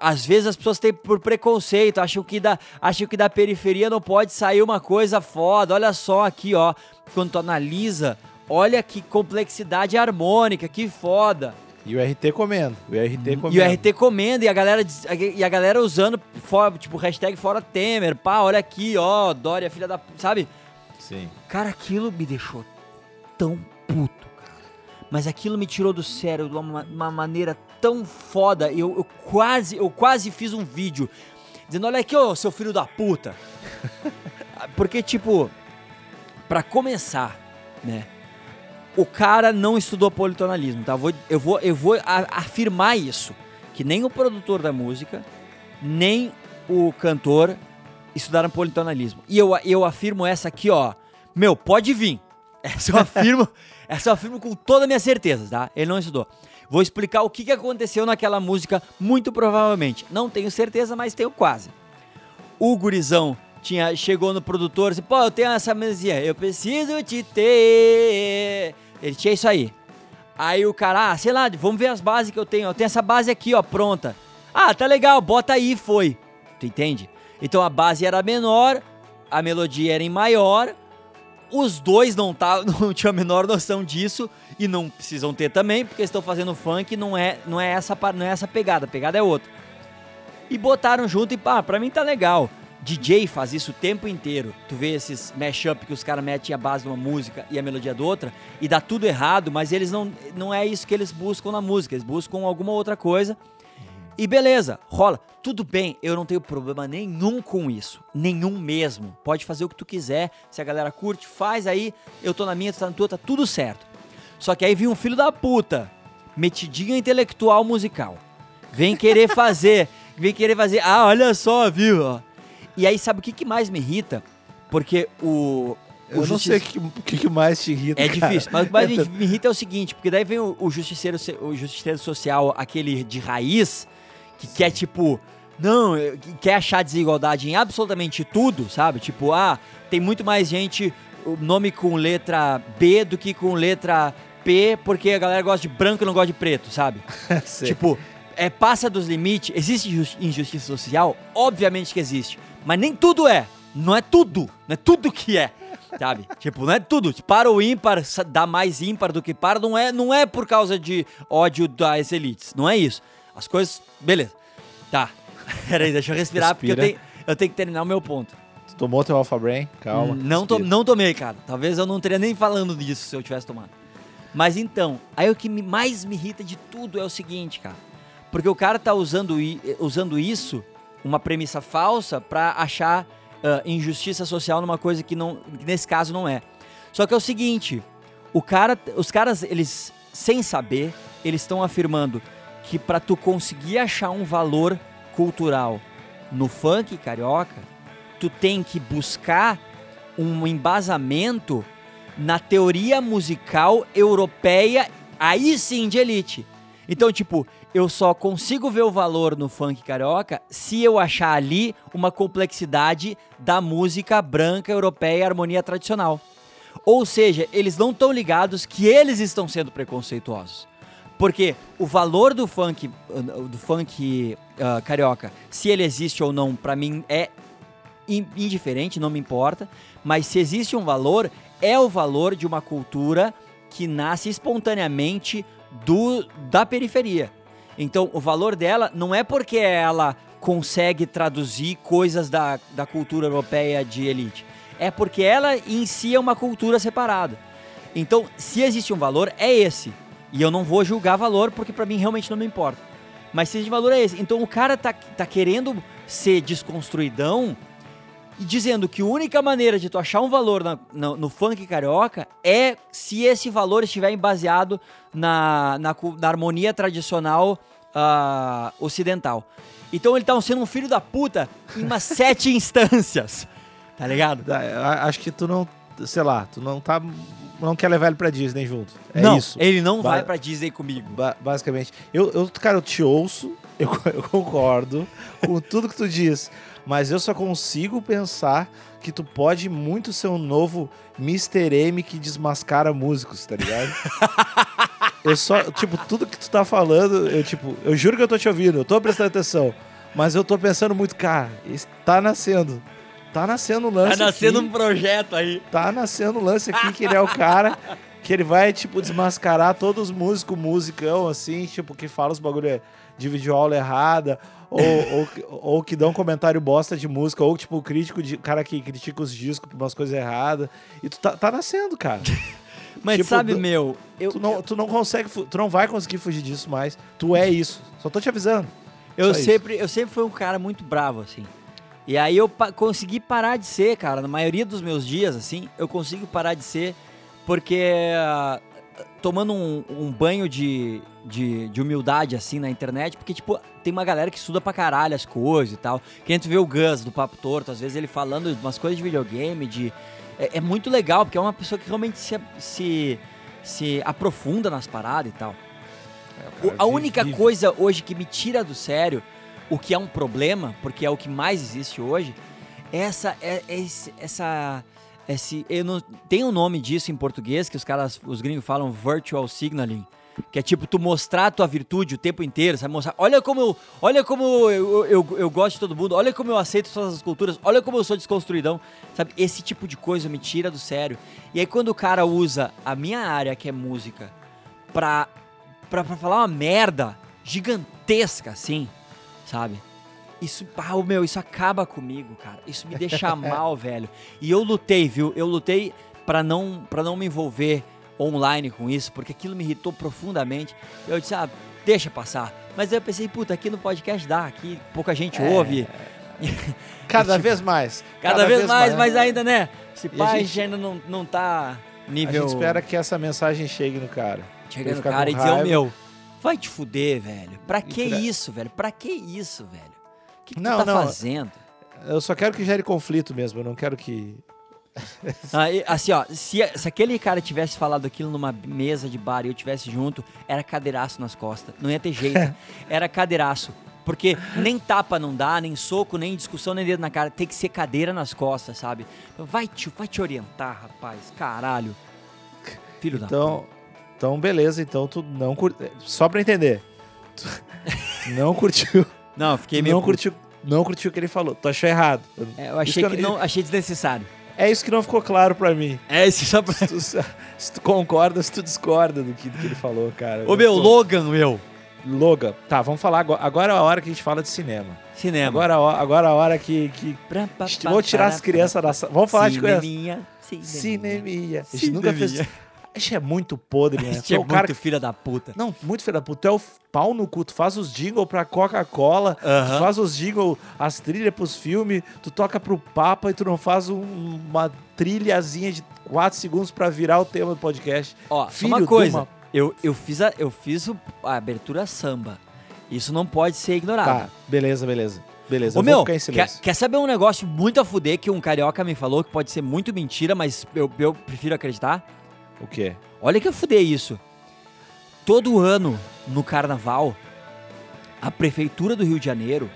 às vezes as pessoas têm por preconceito, acham que da, acham que da periferia não pode sair uma coisa foda. Olha só aqui, ó, quando tu analisa, olha que complexidade harmônica, que foda. E o RT comendo. O RT comendo. E o RT comendo e a galera e a galera usando fora, tipo hashtag fora Temer, pá, olha aqui, ó, Dória filha da, sabe? Sim. Cara, aquilo me deixou tão puto, cara. Mas aquilo me tirou do sério de uma, uma maneira tão foda. Eu, eu quase, eu quase fiz um vídeo dizendo, olha aqui, ô, seu filho da puta. Porque, tipo, pra começar, né? O cara não estudou politonalismo, tá? Eu vou, eu vou, eu vou afirmar isso. Que nem o produtor da música, nem o cantor estudaram politonalismo. E eu, eu afirmo essa aqui, ó. Meu, pode vir. Essa eu afirmo, essa eu afirmo com toda a minha certeza, tá? Ele não estudou. Vou explicar o que, que aconteceu naquela música, muito provavelmente. Não tenho certeza, mas tenho quase. O gurizão tinha, chegou no produtor e disse, pô, eu tenho essa mesinha, eu preciso te ter. Ele tinha isso aí. Aí o cara, ah, sei lá, vamos ver as bases que eu tenho. Eu tenho essa base aqui, ó, pronta. Ah, tá legal, bota aí, foi. Tu entende? Então a base era menor, a melodia era em maior, os dois não, tá, não tinham a menor noção disso e não precisam ter também, porque estão fazendo funk, não é, não é, essa, não é essa pegada, a pegada é outra. E botaram junto e pá, pra mim tá legal. DJ faz isso o tempo inteiro. Tu vê esses mashup que os caras metem a base de uma música e a melodia de outra e dá tudo errado, mas eles não não é isso que eles buscam na música, eles buscam alguma outra coisa. E beleza, rola. Tudo bem, eu não tenho problema nenhum com isso. Nenhum mesmo. Pode fazer o que tu quiser. Se a galera curte, faz aí. Eu tô na minha, tu tá na tua, tá tudo certo. Só que aí vem um filho da puta, metidinho intelectual musical. Vem querer fazer, vem querer fazer. Ah, olha só, viu? E aí sabe o que, que mais me irrita? Porque o eu não sei o que, que, mais te irrita. É cara. difícil, mas o que mais me irrita é o seguinte, porque daí vem o, o, justiceiro, o justiceiro social, aquele de raiz, que quer, tipo, não, que quer achar desigualdade em absolutamente tudo, sabe? Tipo, ah, tem muito mais gente, o nome com letra B do que com letra P, porque a galera gosta de branco e não gosta de preto, sabe? tipo, é, passa dos limites. Existe injustiça social? Obviamente que existe. Mas nem tudo é. Não é tudo. Não é tudo que é. Sabe? tipo, não é tudo. Para o ímpar dá mais ímpar do que para, não é, não é por causa de ódio das elites. Não é isso. As coisas. Beleza. Tá. Peraí, deixa eu respirar, Respira. porque eu tenho, eu tenho que terminar o meu ponto. Tu tomou teu Alpha Brain? Calma. Não, to, não tomei, cara. Talvez eu não teria nem falando disso se eu tivesse tomado. Mas então, aí o que mais me irrita de tudo é o seguinte, cara. Porque o cara tá usando, usando isso, uma premissa falsa, para achar uh, injustiça social numa coisa que, não, que nesse caso não é. Só que é o seguinte, o cara, os caras, eles, sem saber, eles estão afirmando que para tu conseguir achar um valor cultural no funk carioca, tu tem que buscar um embasamento na teoria musical europeia, aí sim de elite. Então, tipo, eu só consigo ver o valor no funk carioca se eu achar ali uma complexidade da música branca europeia harmonia tradicional. Ou seja, eles não estão ligados que eles estão sendo preconceituosos. Porque o valor do funk, do funk uh, carioca, se ele existe ou não, para mim é indiferente, não me importa. Mas se existe um valor, é o valor de uma cultura que nasce espontaneamente do, da periferia. Então, o valor dela não é porque ela consegue traduzir coisas da, da cultura europeia de elite. É porque ela em si é uma cultura separada. Então, se existe um valor, é esse. E eu não vou julgar valor, porque para mim realmente não me importa. Mas se de valor é esse. Então o cara tá, tá querendo ser desconstruidão dizendo que a única maneira de tu achar um valor na, na, no funk carioca é se esse valor estiver baseado na, na, na harmonia tradicional uh, ocidental. Então ele tá sendo um filho da puta em umas sete instâncias. Tá ligado? Acho que tu não, sei lá, tu não tá não quer levar ele pra Disney junto. É não, isso. Ele não ba vai pra Disney comigo. Ba basicamente. Eu, eu, cara, eu te ouço, eu, eu concordo com tudo que tu diz. Mas eu só consigo pensar que tu pode muito ser um novo Mr. M que desmascara músicos, tá ligado? eu só, tipo, tudo que tu tá falando, eu, tipo, eu juro que eu tô te ouvindo, eu tô prestando atenção. Mas eu tô pensando muito, cara, está nascendo. Tá nascendo um lance. Tá nascendo aqui, um projeto aí. Tá nascendo um lance aqui que ele é o cara que ele vai, tipo, desmascarar todos os músicos, musicão, assim, tipo, que fala os bagulho de videoaula errada, ou, ou, ou, que dão comentário bosta de música, ou, tipo, crítico de cara que critica os discos por umas coisas erradas. E tu tá, tá nascendo, cara. Mas tipo, sabe, meu, eu, tu, não, tu não consegue, tu não vai conseguir fugir disso mais. Tu é isso. Só tô te avisando. Eu sempre, eu sempre fui um cara muito bravo, assim. E aí eu pa consegui parar de ser, cara. Na maioria dos meus dias, assim, eu consigo parar de ser porque uh, tomando um, um banho de, de, de, humildade, assim, na internet, porque, tipo, tem uma galera que estuda pra caralho as coisas e tal. Que a gente vê o Gus do Papo Torto, às vezes ele falando umas coisas de videogame, de É, é muito legal, porque é uma pessoa que realmente se, se, se aprofunda nas paradas e tal. É, a única coisa hoje que me tira do sério, o que é um problema, porque é o que mais existe hoje, é essa. É, é essa esse, eu não, tem um nome disso em português que os caras, os gringos falam virtual signaling. Que é tipo tu mostrar a tua virtude o tempo inteiro, sabe? Mostrar, olha como eu, olha como eu, eu, eu gosto de todo mundo, olha como eu aceito todas as culturas, olha como eu sou desconstruidão, sabe? Esse tipo de coisa me tira do sério. E aí quando o cara usa a minha área, que é música, pra, pra, pra falar uma merda gigantesca, assim, sabe? Isso, ah, ô, meu, isso acaba comigo, cara. Isso me deixa mal, velho. E eu lutei, viu? Eu lutei pra não, pra não me envolver online com isso, porque aquilo me irritou profundamente. Eu disse, ah, deixa passar. Mas aí eu pensei, puta, aqui no podcast dá, aqui pouca gente É. ouve. Cada vez mais. Cada, vez, mais, mas ainda, né? Se a pá, a gente- ainda não, não tá A nível... gente espera que essa mensagem chegue no cara. Chega no cara e dizer, ô raiva. meu, vai te fuder, velho. Pra que isso, velho? Pra que isso, velho? Que, que Não, tu tá não. fazendo? Eu só quero que gere conflito mesmo. Eu não quero que. Ah, assim, ó, se, se aquele cara tivesse falado aquilo numa mesa de bar e eu tivesse junto, era cadeiraço nas costas. Não ia ter jeito. Era cadeiraço. Porque nem tapa não dá, nem soco, nem discussão, nem dedo na cara. Tem que ser cadeira nas costas, sabe? Vai te, vai te orientar, rapaz. Caralho. Filho da Então, então beleza. Então tu não curtiu. Só pra entender. Tu não curtiu. Não, fiquei meio. não curtiu. Não curtiu o que ele falou. Tu achou errado. É, eu achei Isso que, que eu- não. Achei desnecessário. É isso que não ficou claro pra mim. É, esse só pra. Se tu, se tu concorda, se tu discorda do que, do que ele falou, cara. Ô meu, Pô, Logan, meu. Logan. Tá, vamos falar agora. Agora é a hora que a gente fala de cinema. Cinema. Agora, é agora é a hora que. que... Vou tirar as crianças da sala. Vamos falar de coisa. Cineminha. Cineminha. A gente nunca fez. A gente é muito podre, né? Gente Tu é é cara muito filha da puta. Não, muito filho da puta. Tu é o pau no cu. Tu faz os jingle pra Coca-Cola. Aham. Tu faz os jingle, as trilhas pros filmes. Tu toca pro Papa e tu não faz um- uma trilhazinha de 4 segundos pra virar o tema do podcast. Ó, Filho uma coisa. uma- Eu, eu fiz, a, eu fiz o- a abertura samba. Isso não pode ser ignorado. Tá, beleza, beleza. Beleza, Ô eu meu, vou ficar em quer, quer saber um negócio muito a fuder que um carioca me falou que pode ser muito mentira, mas eu, eu prefiro acreditar? O quê? Olha que a fuder isso. Todo ano, no carnaval, a prefeitura do Rio de Janeiro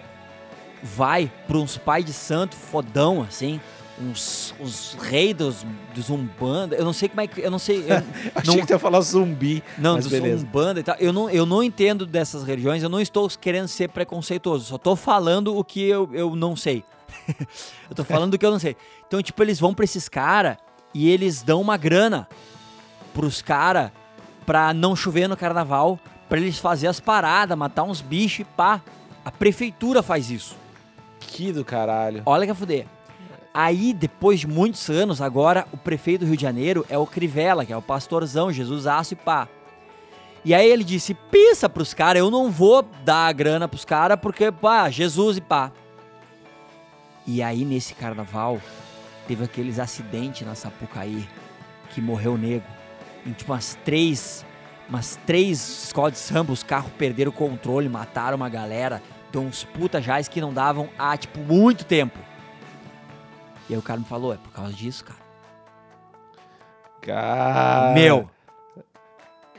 vai pra uns pais de santo fodão, assim, uns, uns reis dos, dos Umbanda. Eu não sei como é que. Eu não sei. eu Achei não, que tu ia falar zumbi. não, dos beleza. Umbanda e tal. Eu não, eu não entendo dessas religiões, eu não estou querendo ser preconceituoso, só tô falando o que eu, eu não sei. eu tô falando do que eu não sei. Então, tipo, eles vão pra esses caras e eles dão uma grana pros caras pra não chover no carnaval, pra eles fazer as paradas, matar uns bichos e pá. A prefeitura faz isso. Que do caralho. Olha que a fuder. Aí, depois de muitos anos, agora o prefeito do Rio de Janeiro é o Crivella, que é o pastorzão, Jesus Aço e pá. E aí ele disse, pensa pros caras, eu não vou dar a grana pros caras porque, pá, Jesus e pá. E aí, nesse carnaval, teve aqueles acidentes na Sapucaí, que morreu nego. Em tipo umas três, umas três escolas de samba, os carros perderam o controle, mataram uma galera. Deu uns puta jaz que não davam há, tipo, muito tempo. E aí o cara me falou, é por causa disso, cara. Cara. Meu,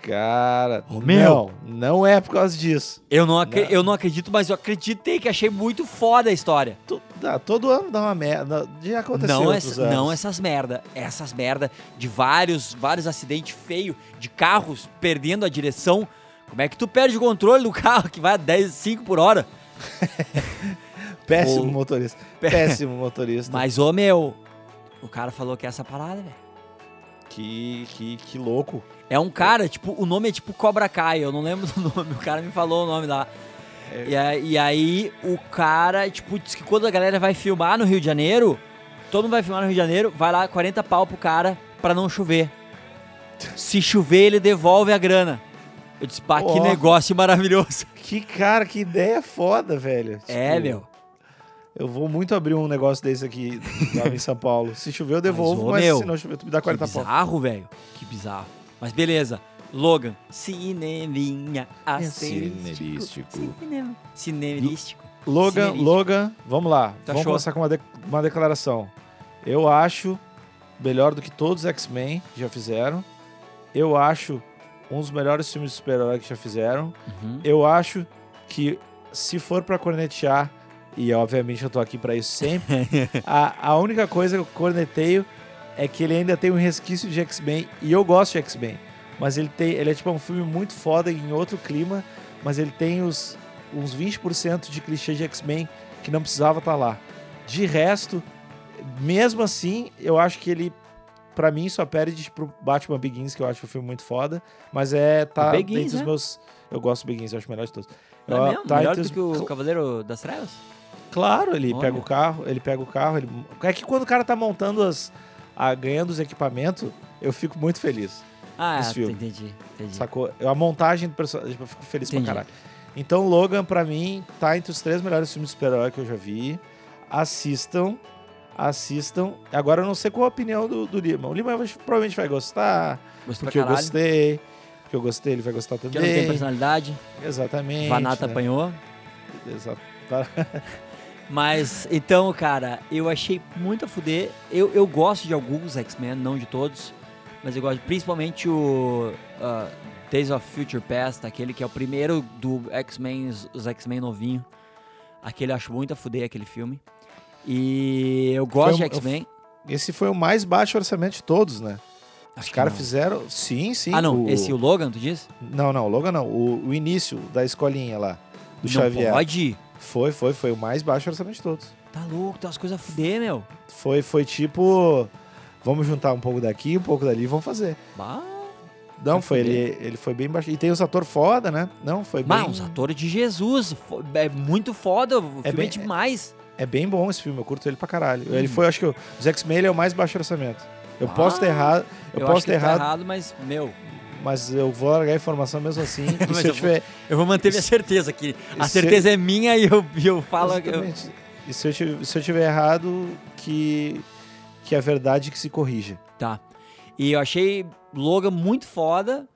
Cara. Meu. Não, não é por causa disso. eu não, Não. eu não acredito, mas eu acreditei que achei muito foda a história. Tu- dá, todo ano dá uma merda. Já aconteceu Não, essa, anos. não essas merda. Essas merda de vários, vários acidentes feios, de carros perdendo a direção. Como é que tu perde o controle do carro que vai a 10, 5 por hora? Péssimo O- motorista. Péssimo motorista. Mas, ô meu, o cara falou que é essa parada, velho. Que, que, que louco. É um cara, tipo, o nome é tipo Cobra Kai, eu não lembro do nome, o cara me falou o nome lá. É. E, aí, e aí o cara, tipo, diz que quando a galera vai filmar no Rio de Janeiro, todo mundo vai filmar no Rio de Janeiro, vai lá 40 pau pro cara pra não chover. Se chover, ele devolve a grana. Eu disse, pá, que Ó. negócio maravilhoso. Que cara, que ideia foda, velho. É, Tipo, meu. Eu vou muito abrir um negócio desse aqui lá em São Paulo. Se chover, eu devolvo, ô, mas, meu, se não chover, tu me dá Que 40 pau. bizarro, velho. Que bizarro. Mas beleza. Logan. Cineminha asterístico. cinerístico. Cinema- Cinerístico. Logan, Cinerístico. Tá Logan, vamos lá. Tu vamos achou? começar com uma, de- uma declaração. Eu acho melhor do que todos os X-Men que já fizeram. Eu acho um dos melhores filmes de super-herói que já fizeram. Uhum. Eu acho que se for pra cornetear, e obviamente eu tô aqui pra isso sempre, a, a única coisa que eu corneteio é que ele ainda tem um resquício de X-Men, e eu gosto de X-Men, mas ele tem, ele é tipo um filme muito foda em outro clima, mas ele tem os, uns 20% de clichê de X-Men que não precisava estar lá. De resto, mesmo assim, eu acho que ele Pra mim, só perde pro Batman Begins, que eu acho um filme muito foda. Mas é. Tá O Begins, dentro dos né? meus. Eu gosto do Begins, eu acho o melhor de todos. Não Eu- é mesmo? tá Melhor do os- que o Cavaleiro das Trevas? Claro, ele Olha. pega o carro, ele pega o carro. Ele... É que quando o cara tá montando as. a- ganhando os equipamentos, eu fico muito feliz. Ah, entendi, entendi. Sacou? Eu- A montagem do personagem, eu fico feliz Entendi. pra caralho. Então, Logan, pra mim, tá entre os três melhores filmes de super-herói que eu já vi. Assistam. Assistam. Agora eu não sei qual a opinião do, do Lima. O Lima provavelmente vai gostar. Gostou Porque eu gostei. Porque eu gostei, ele vai gostar também. Que não tem personalidade. Exatamente. Vanata né? apanhou. Exato. Mas, então, cara, eu achei muito a fuder. Eu, eu gosto de alguns X-Men, não de todos. Mas eu gosto principalmente o ah, Days of Future Past, aquele que é o primeiro do X-Men, os- os X-Men novinho. Aquele eu acho muito a fuder, aquele filme. E eu gosto Foi de X-Men. Esse foi o mais baixo orçamento de todos, né? Os Acho que caras fizeram. Sim, sim. Ah, não, o- esse o Logan, tu diz? Não, não, o Logan não. O, o início da escolinha lá. Do não Xavier. pode? Foi, foi, foi o mais baixo orçamento de todos. Tá louco, tem umas coisas a fuder, meu. Foi, foi tipo. Vamos juntar um pouco daqui, um pouco dali e vamos fazer. Bah, Não, foi, fuder. ele, ele foi bem baixo. E tem os atores foda, né? Não, foi bem. Mas, uns atores de Jesus. É muito foda, o filme é, bem- demais. É bem bom esse filme, eu curto ele pra caralho. Hum. Ele foi, acho que o- os X-Men é o mais baixo orçamento. Eu posso ter Ah, errado, eu, Eu, posso ter tá errado, errado, mas, meu, mas eu vou largar a informação mesmo assim. Mas se eu eu vou- tiver. eu vou manter minha certeza aqui. A certeza é minha e eu, eu falo. eu- Exatamente. E se eu, tiver, se eu tiver errado, que, que a verdade que se corrija. Tá. E eu achei Logan muito foda.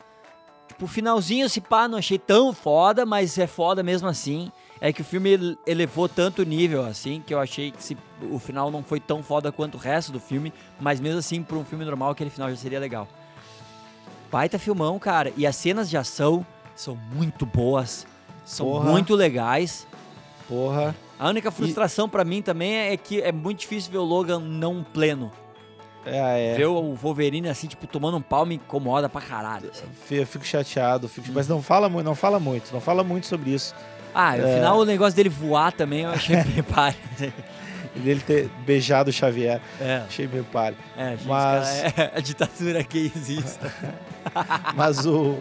Tipo, o finalzinho, se pá, não achei tão foda, mas é foda mesmo assim. É que o filme ele- elevou tanto o nível, assim, que eu achei que se, o final não foi tão foda quanto o resto do filme, mas mesmo assim, pra um filme normal, aquele final já seria legal. Baita filmão, cara. E as cenas de ação são muito boas. São Porra. muito legais. Porra. A única frustração pra mim também é que é muito difícil ver o Logan não pleno. É, é. Ver o Wolverine assim, tipo, tomando um pau me incomoda pra caralho. assim. Eu fico chateado, fico- Hum. mas não fala, não fala muito, não fala muito sobre isso. Ah, e É. no final o negócio dele voar também eu achei palha. E dele ter beijado o Xavier, É, achei meio palha. é, gente, Mas- cara, é a ditadura gaysista. Mas o.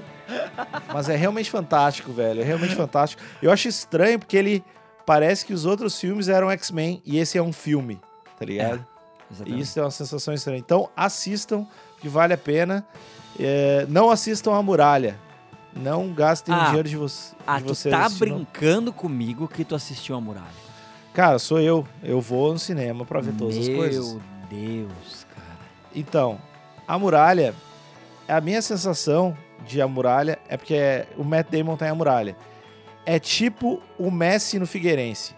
Mas é realmente fantástico, velho. É realmente fantástico. Eu acho estranho porque ele parece que os outros filmes eram X-Men e esse é um filme, tá ligado? E Exatamente. isso é uma sensação estranha. Então assistam, que vale a pena. É, não assistam a muralha. Não gastem o Ah. dinheiro de, vo de Ah, tu vocês. tá assistindo. brincando comigo que tu assistiu a muralha. Cara, sou eu. Eu vou no cinema pra ver todas Meu as coisas. Deus, cara. Então, a muralha, a minha sensação de a muralha é porque é- o Matt Damon tá em a muralha. É tipo o Messi no Figueirense,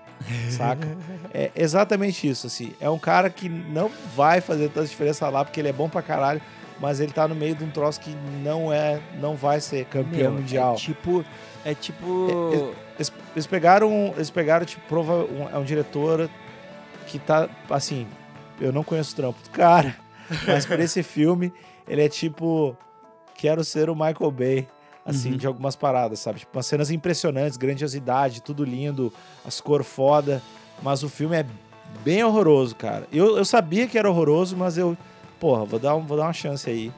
saca? é exatamente isso, assim. É um cara que não vai fazer tanta diferença lá porque ele é bom pra caralho, mas ele tá no meio de um troço que não é, não vai ser campeão Meu, mundial. É tipo. É tipo. Eles, eles pegaram, eles pegaram, tipo, prova, um, é um diretor que tá, assim, eu não conheço o trampo do cara, mas por esse filme, ele é tipo, quero ser o Michael Bay, assim, Uhum. de algumas paradas, sabe? Tipo, umas cenas impressionantes, grandiosidade, tudo lindo, as cores foda, mas o filme é bem horroroso, cara. Eu, eu sabia que era horroroso, mas eu, porra, vou dar, um, vou dar uma chance aí.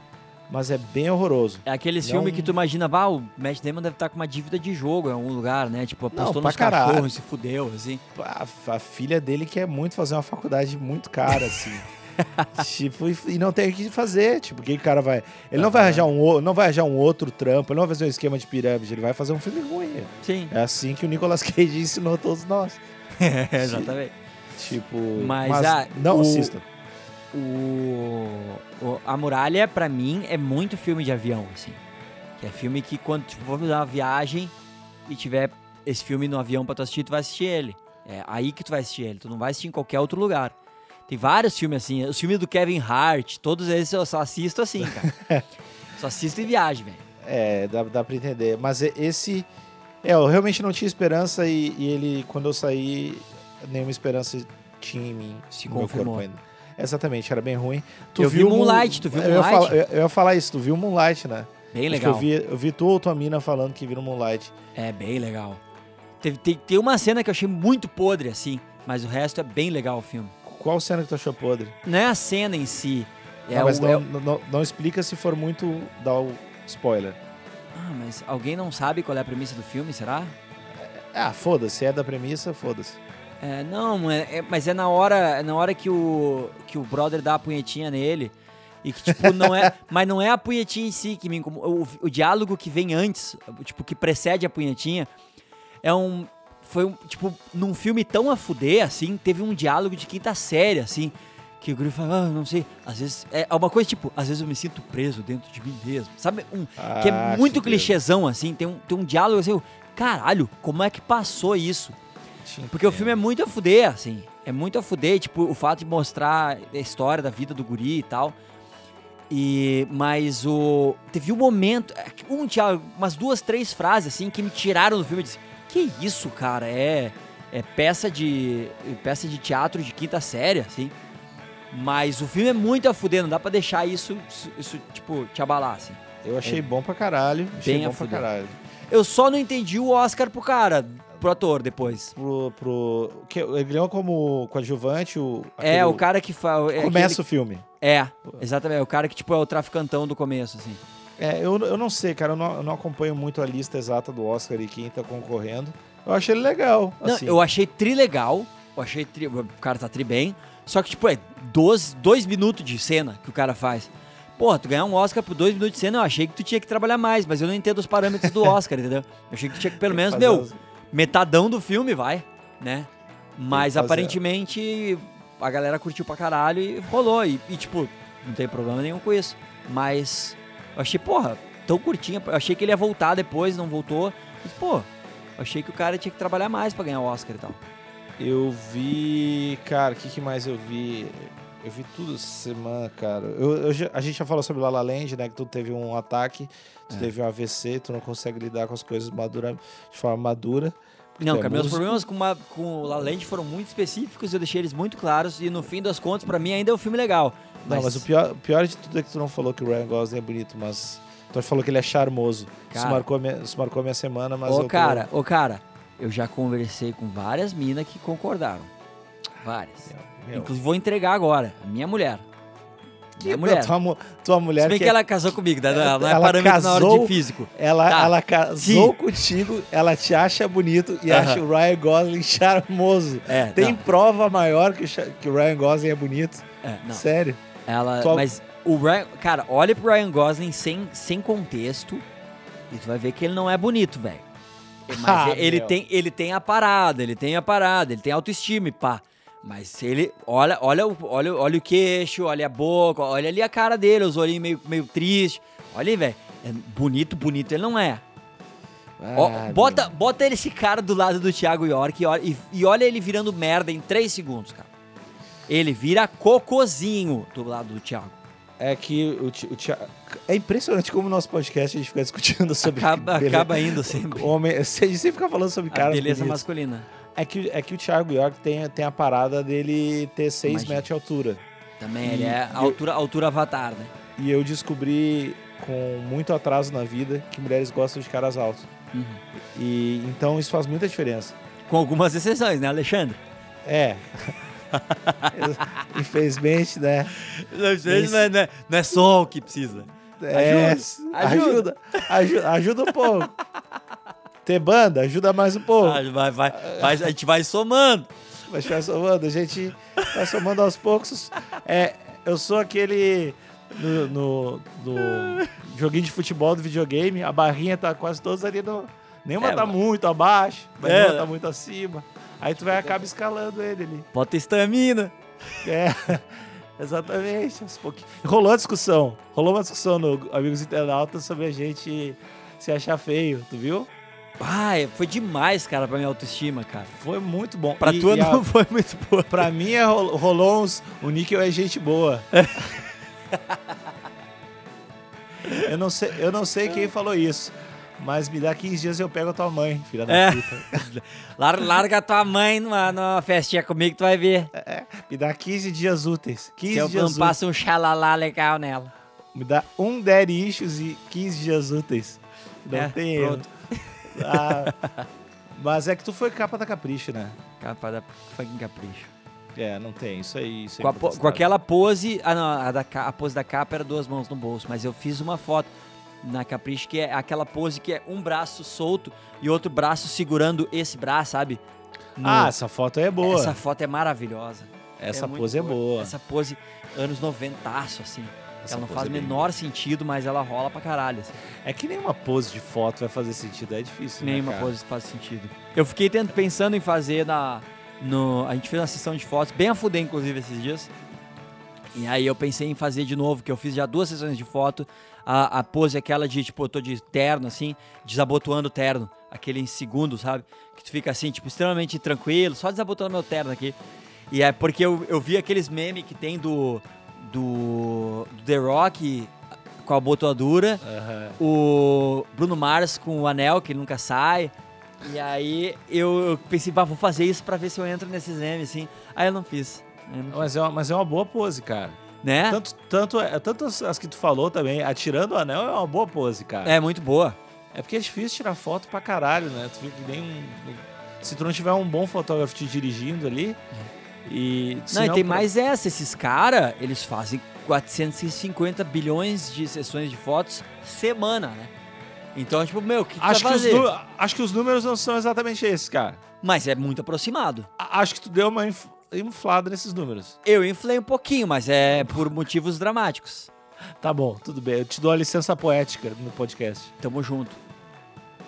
Mas é bem horroroso. É aqueles Não- filmes que tu imagina, bah, o Matt Damon deve estar com uma dívida de jogo em algum lugar, né? Tipo, apostou pra nos caralho. cachorros e se fudeu, assim. a, a filha dele quer muito fazer uma faculdade muito cara, assim. tipo, e, não tem o que fazer. Tipo, que o cara vai. Ele não vai arranjar um, não vai arranjar um outro trampo, ele não vai fazer um esquema de pirâmide, ele vai fazer um filme ruim. Sim. É assim que o Nicolas Cage ensinou a todos nós. exatamente. Tipo. Mas, ah, não o- assista. O, o- A Muralha, pra mim, é muito filme de avião, assim. Que é filme que quando tu for fazer uma viagem e tiver esse filme no avião pra tu assistir, tu vai assistir ele. É aí que tu vai assistir ele. Tu não vai assistir em qualquer outro lugar. Tem vários filmes assim. Os filmes do Kevin Hart, todos esses eu só assisto assim, cara. só assisto em viagem, velho. É, dá, dá pra entender. Mas esse. É, eu realmente não tinha esperança e, e ele, quando eu saí, nenhuma esperança tinha em mim. Se confirmou. ainda. Exatamente, era bem ruim. Eu vi Moon- Moonlight, tu viu eu ia Moonlight? falar- Eu, eu ia falar isso, tu viu Moonlight, né? Bem Acho que legal. Eu vi, eu vi tu ou tua mina falando que viram Moonlight. É bem legal. Teve, tem, tem uma cena que eu achei muito podre, assim, mas o resto é bem legal o filme. Qual cena que tu achou podre? Não é a cena em si. É não, mas o, não, é não, não- não explica se for muito dar o spoiler. Ah, mas alguém não sabe qual é a premissa do filme, será? Ah, foda-se, é da premissa, foda-se. É, não, é- é- mas é na hora, é na hora que o que o brother dá a punhetinha nele e que tipo não é, mas não é a punhetinha em si que me incomoda. O, o diálogo que vem antes, tipo que precede a punhetinha, é um foi um, tipo num filme tão a fuder assim, teve um diálogo de quinta série assim, que o Guri fala, ah, não sei, às vezes é uma coisa tipo, às vezes eu me sinto preso dentro de mim mesmo. Sabe, um que é Ah, muito clichêzão assim, tem um tem um diálogo assim, eu, caralho, como é que passou isso? Te Porque o entendo. filme é muito a fuder, assim. É muito a fuder, tipo, o fato de mostrar a história da vida do guri e tal. E, mas o. Teve um momento, um diálogo, umas duas, três frases, assim, que me tiraram do filme. Eu disse: Que isso, cara? É. É peça de. peça de teatro de quinta série, assim. Mas o filme é muito a fuder, não dá pra deixar isso, isso, isso, tipo, te abalar, assim. Eu achei bom pra caralho. Achei Bem bom pra caralho. Eu só não entendi o Oscar pro cara, pro ator depois. Pro, pro, que, ele ganhou como coadjuvante o. É, aquele- o cara que faz. É Começa aquele- o filme. É, exatamente. É o cara que, tipo, é o traficantão do começo, assim. É, eu, eu não sei, cara, eu não, eu não acompanho muito a lista exata do Oscar e quem tá concorrendo. Eu achei ele legal. Não, assim. eu achei tri legal. Eu achei tri... O cara tá tri bem. Só que, tipo, é dois, dois minutos de cena que o cara faz. Porra, tu ganhar um Oscar por dois minutos de cena, eu achei que tu tinha que trabalhar mais, mas eu não entendo os parâmetros do Oscar, entendeu? Eu achei que tu tinha que, pelo menos, Fazer meu, metadão do filme vai, né? Mas aparentemente a galera curtiu pra caralho e rolou. E, e, tipo, não tem problema nenhum com isso. Mas eu achei, porra, tão curtinha. Eu achei que ele ia voltar depois, não voltou. Mas, pô, achei que o cara tinha que trabalhar mais pra ganhar o Oscar e tal. Eu vi. Cara, o que, que mais eu vi? Eu vi tudo essa semana, cara. Eu, eu já- a gente já falou sobre La La Land, né? Que tu teve um ataque, tu É. teve um AVC, tu não consegue lidar com as coisas madura, de forma madura. Não, é cara, meus problemas com, uma, com o La La Land foram muito específicos, eu deixei eles muito claros e no fim das contas, pra mim, ainda é um filme legal. Não, mas o pior, o pior de tudo é que tu não falou que o Ryan Gosling é bonito, mas. Tu falou que ele é charmoso. isso, Cara. marcou a minha, isso marcou minha semana, mas. eu Ô, tô- cara, ô, cara, eu já conversei com várias minas que concordaram. Várias. Meu, Inclusive, vou entregar agora. A minha mulher. Minha que- mulher. Tua, tua mulher Se bem que, é- ela casou comigo, né? Ela não é Ela parâmetro na hora casou- de físico. Ela, Tá. ela casou Sim. contigo, ela te acha bonito e Aham. acha o Ryan Gosling charmoso. É, Tem não, prova maior que que o Ryan Gosling é bonito? é, não. Sério? Ela, Tua- mas o Ryan, cara, olha pro Ryan Gosling sem, sem contexto e tu vai ver que ele não é bonito, velho. Mas Ah, ele, meu. tem, ele tem a parada, ele tem a parada, ele tem autoestima pá. Mas ele, olha, olha, o- olha, olha o queixo, olha a boca, olha ali a cara dele, os olhinhos meio, meio triste. Olha aí, velho. É bonito, bonito ele não é. Ó, Ah, bota, bota ele esse cara do lado do Thiago York e olha, e, e olha ele virando merda em 3 segundos, cara. Ele vira cocozinho do lado do Thiago. É que o, o Thiago- É impressionante como no nosso podcast a gente fica discutindo sobre. Acaba, acaba indo sempre. Homem, a gente sempre fica falando sobre A caras beleza bonitos. masculina. É que, é que o Thiago York tem, tem a parada dele ter 6 Imagina. metros de altura. Também, E- ele é altura, altura avatar, né? E eu descobri com muito atraso na vida que mulheres gostam de caras altos. Uhum. E então isso faz muita diferença. Com algumas exceções, né, Alexandre? É. Infelizmente, né? Não, Isso. é, não é- não é só o que precisa. É, Ajuda, ajuda, ajuda, ajuda um pouco. Ter banda ajuda mais um pouco. Ah, vai, vai, vai- a gente vai somando. Mas vai somando, a gente vai somando aos poucos. É, eu sou aquele no, no- no joguinho de futebol do videogame, a barrinha tá quase todas ali no. Nenhuma É, tá mas- muito abaixo, mas É. nenhuma tá muito acima. Aí tu vai acaba escalando ele ali. Bota estamina. É, exatamente. Rolou a discussão. Rolou uma discussão no Amigos Internautas sobre a gente se achar feio, tu viu? Ai, foi demais, cara, pra minha autoestima, cara. Foi muito bom. Pra E- tu e a- não foi muito boa. Pra mim é, rol- rolou uns. O níquel é gente boa. eu, não sei, eu não sei quem falou isso. Mas me dá 15 dias e eu pego a tua mãe, filha da É. puta. Lar- Larga tua mãe numa, numa festinha comigo, tu vai ver. Me dá 15 dias úteis. 15 Se eu dias não passo um xalalá legal nela. Me dá um daddy issues e 15 dias úteis. Não É, tem erro. Ah, mas é que tu foi capa da capricho, né? Capa da fucking capricho. É, não tem. Isso aí. Isso aí Com, a po- com aquela pose. Ah, não, a, da, a pose da capa era duas mãos no bolso, mas eu fiz uma foto na Capricho que é aquela pose que é um braço solto e outro braço segurando esse braço, sabe? No- Ah, essa foto é boa. Essa Essa, foto é maravilhosa. muito pose é boa. Essa pose anos 90, assim. Essa ela não faz é o bem menor sentido, mas ela rola pra caralho. Assim. É que nenhuma pose de foto vai fazer sentido. É difícil. né, Nenhuma cara? pose faz sentido. Eu fiquei tent- pensando em fazer na. No, a gente fez uma sessão de fotos, bem a fuder, inclusive, esses dias. E aí eu pensei em fazer de novo, que eu fiz já duas sessões de foto. A, a pose é aquela de, tipo, eu tô de terno, assim, desabotoando o terno. Aquele em segundo, sabe? Que tu fica assim, tipo, extremamente tranquilo, só desabotoando meu terno aqui. E é porque eu, eu vi aqueles memes que tem do, do, do The Rock com a abotoadura Aham. o Bruno Mars com o anel que nunca sai. E aí eu, eu pensei, bah, vou fazer isso pra ver se eu entro nesses memes, assim. Aí eu não fiz. Eu não- Mas, é uma, mas é uma boa pose, cara. Né? Tanto, tanto, é- tanto as, as que tu falou também, atirando o anel é uma boa pose, cara. É muito boa. É porque é difícil tirar foto pra caralho, né? Tu fica que nem um. Se tu não tiver um bom fotógrafo te dirigindo ali. E. Não, e tem pra- mais essa. Esses caras, eles fazem 450 bilhões de sessões de fotos semana, né? Então, tipo, meu, o que, que Acho que, os, acho que os números não são exatamente esses, cara. Mas é muito aproximado. A- Acho que tu deu uma inf- inflada nesses números. Eu inflei um pouquinho, mas é por motivos dramáticos. Tá bom, tudo bem. Eu te dou a licença poética no podcast. Tamo junto.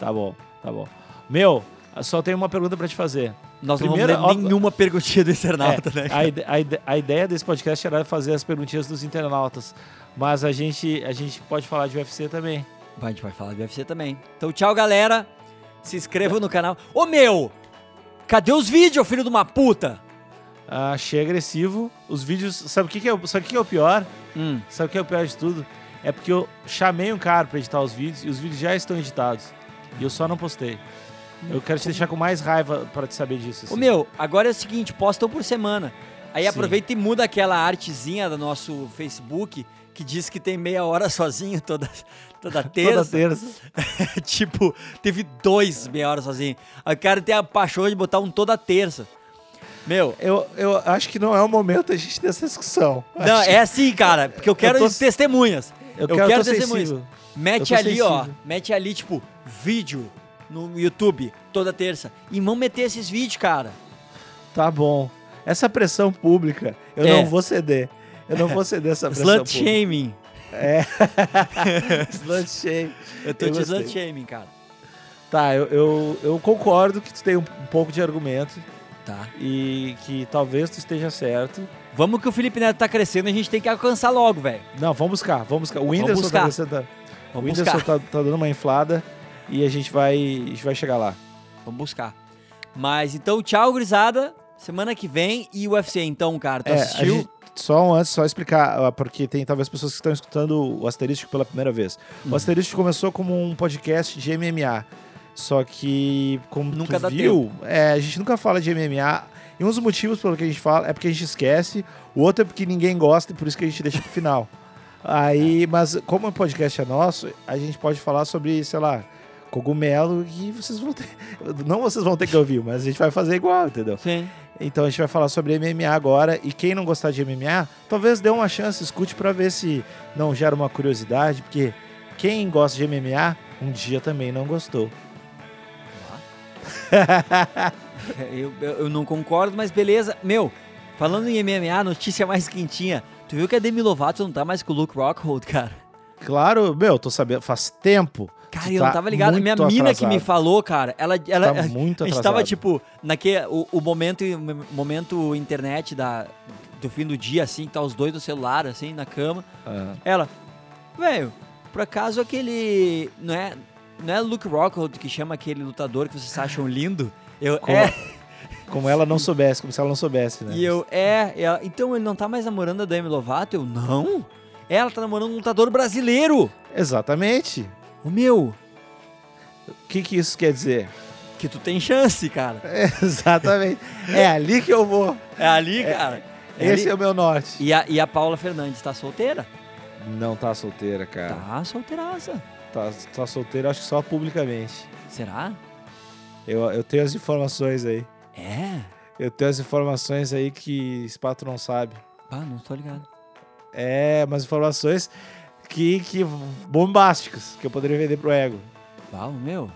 Tá bom, tá bom. Meu, só tenho uma pergunta pra te fazer. Nós Primeiro, não vamos ler nenhuma perguntinha do internauta, É, né? a, a a ideia desse podcast era fazer as perguntinhas dos internautas. Mas a gente, a gente pode falar de UFC também. A gente vai falar do UFC também. Então, tchau, galera. Se inscrevam no canal. Ô, meu! Cadê os vídeos, filho de uma puta? Ah, Achei agressivo. Os vídeos. Sabe o que, que, é, o- sabe o que é o pior? Hum, Sabe o que é o pior de tudo? É porque eu chamei um cara pra editar os vídeos e os vídeos já estão editados. E eu só não postei. Eu quero te deixar com mais raiva pra te saber disso. Ô, assim. meu, agora é o seguinte, postam por semana. Aí Sim. aproveita e muda aquela artezinha do nosso Facebook que diz que tem meia hora sozinho toda, toda Toda terça. terça. tipo, teve dois meia hora sozinho. Aí o cara tem a paixão de botar um toda terça. Meu, Eu, eu acho que não é o momento a gente ter essa discussão. não, é assim, cara, porque eu quero tô- testemunhas. Eu, eu quero, quero testemunhas. sensível. Mete Eu ali, ó. sensível. Mete ali, tipo, vídeo no YouTube toda terça. E vão meter esses vídeos, cara. Tá bom. Essa pressão pública, eu É. não vou ceder. Eu não vou ceder essa pressão Slut pública. shaming. Slut shame. Eu tô Eu de gostei. slut shaming, cara. Tá, eu, eu, eu concordo que tu tem um, um pouco de argumento Tá. e que talvez tu esteja certo. Vamos que o Felipe Neto tá crescendo, a gente tem que alcançar logo, velho. Não, vamos buscar, vamos buscar. O Whindersson tá crescendo. O Whindersson tá, tá dando uma inflada e a gente vai, a gente vai chegar lá. Vamos buscar. Mas então, tchau, gurizada. Semana que vem e o UFC, então, cara. Tu É, assistiu? gente- só um antes, só explicar, ah, porque tem talvez pessoas que estão escutando o Asterístico pela primeira vez. Uhum. O Asterístico começou como um podcast de MMA. Só que, como Nunca tu viu, é, a gente nunca fala de MMA. E um dos motivos pelo que a gente fala é porque a gente esquece. O outro é porque ninguém gosta e por isso que a gente deixa pro final. Aí, mas como o podcast é nosso, a gente pode falar sobre, sei lá, cogumelo e vocês vão ter. Não vocês vão ter que ouvir, mas a gente vai fazer igual, entendeu? Sim. Então a gente vai falar sobre MMA agora. E quem não gostar de MMA, talvez dê uma chance, escute pra ver se não gera uma curiosidade, porque quem gosta de MMA um dia também não gostou. Eu, eu, eu não concordo, mas beleza. Meu, falando em MMA, notícia mais quentinha. Tu viu que a Demi Lovato não tá mais com o Luke Rockhold, cara? Claro, meu, tô sabendo, faz tempo. Cara, eu tá não tava ligado. Minha mina que me atrasado. falou, cara, ela. ela Tá muito a gente atrasado. tava, tipo, naquele. O, o momento, momento internet da, do fim do dia, assim, que tá os dois no celular, assim, na cama. Ah, Ela, velho, por acaso aquele. Não é. não é Luke Rockhold que chama aquele lutador que vocês acham lindo? Eu, Como- é, Como ela não soubesse, como se ela não soubesse, né? e eu, é, é, então ele não tá mais namorando a Demi Lovato? Eu, não. Ela tá namorando um lutador brasileiro. Exatamente. O meu, O que, que isso quer dizer? que tu tem chance, cara. É, exatamente. É ali que eu vou. É ali, cara. É Esse ali. é o meu norte. E a, e a Paula Fernandes tá solteira? Não tá solteira, cara. Tá solteiraça. Tá, tá solteira, acho que só publicamente. Será? Eu, eu tenho as informações aí. É. Eu tenho as informações aí que Spato não sabe. Ah, não tô ligado. É, umas informações que, que bombásticas que eu poderia vender pro ego. O meu.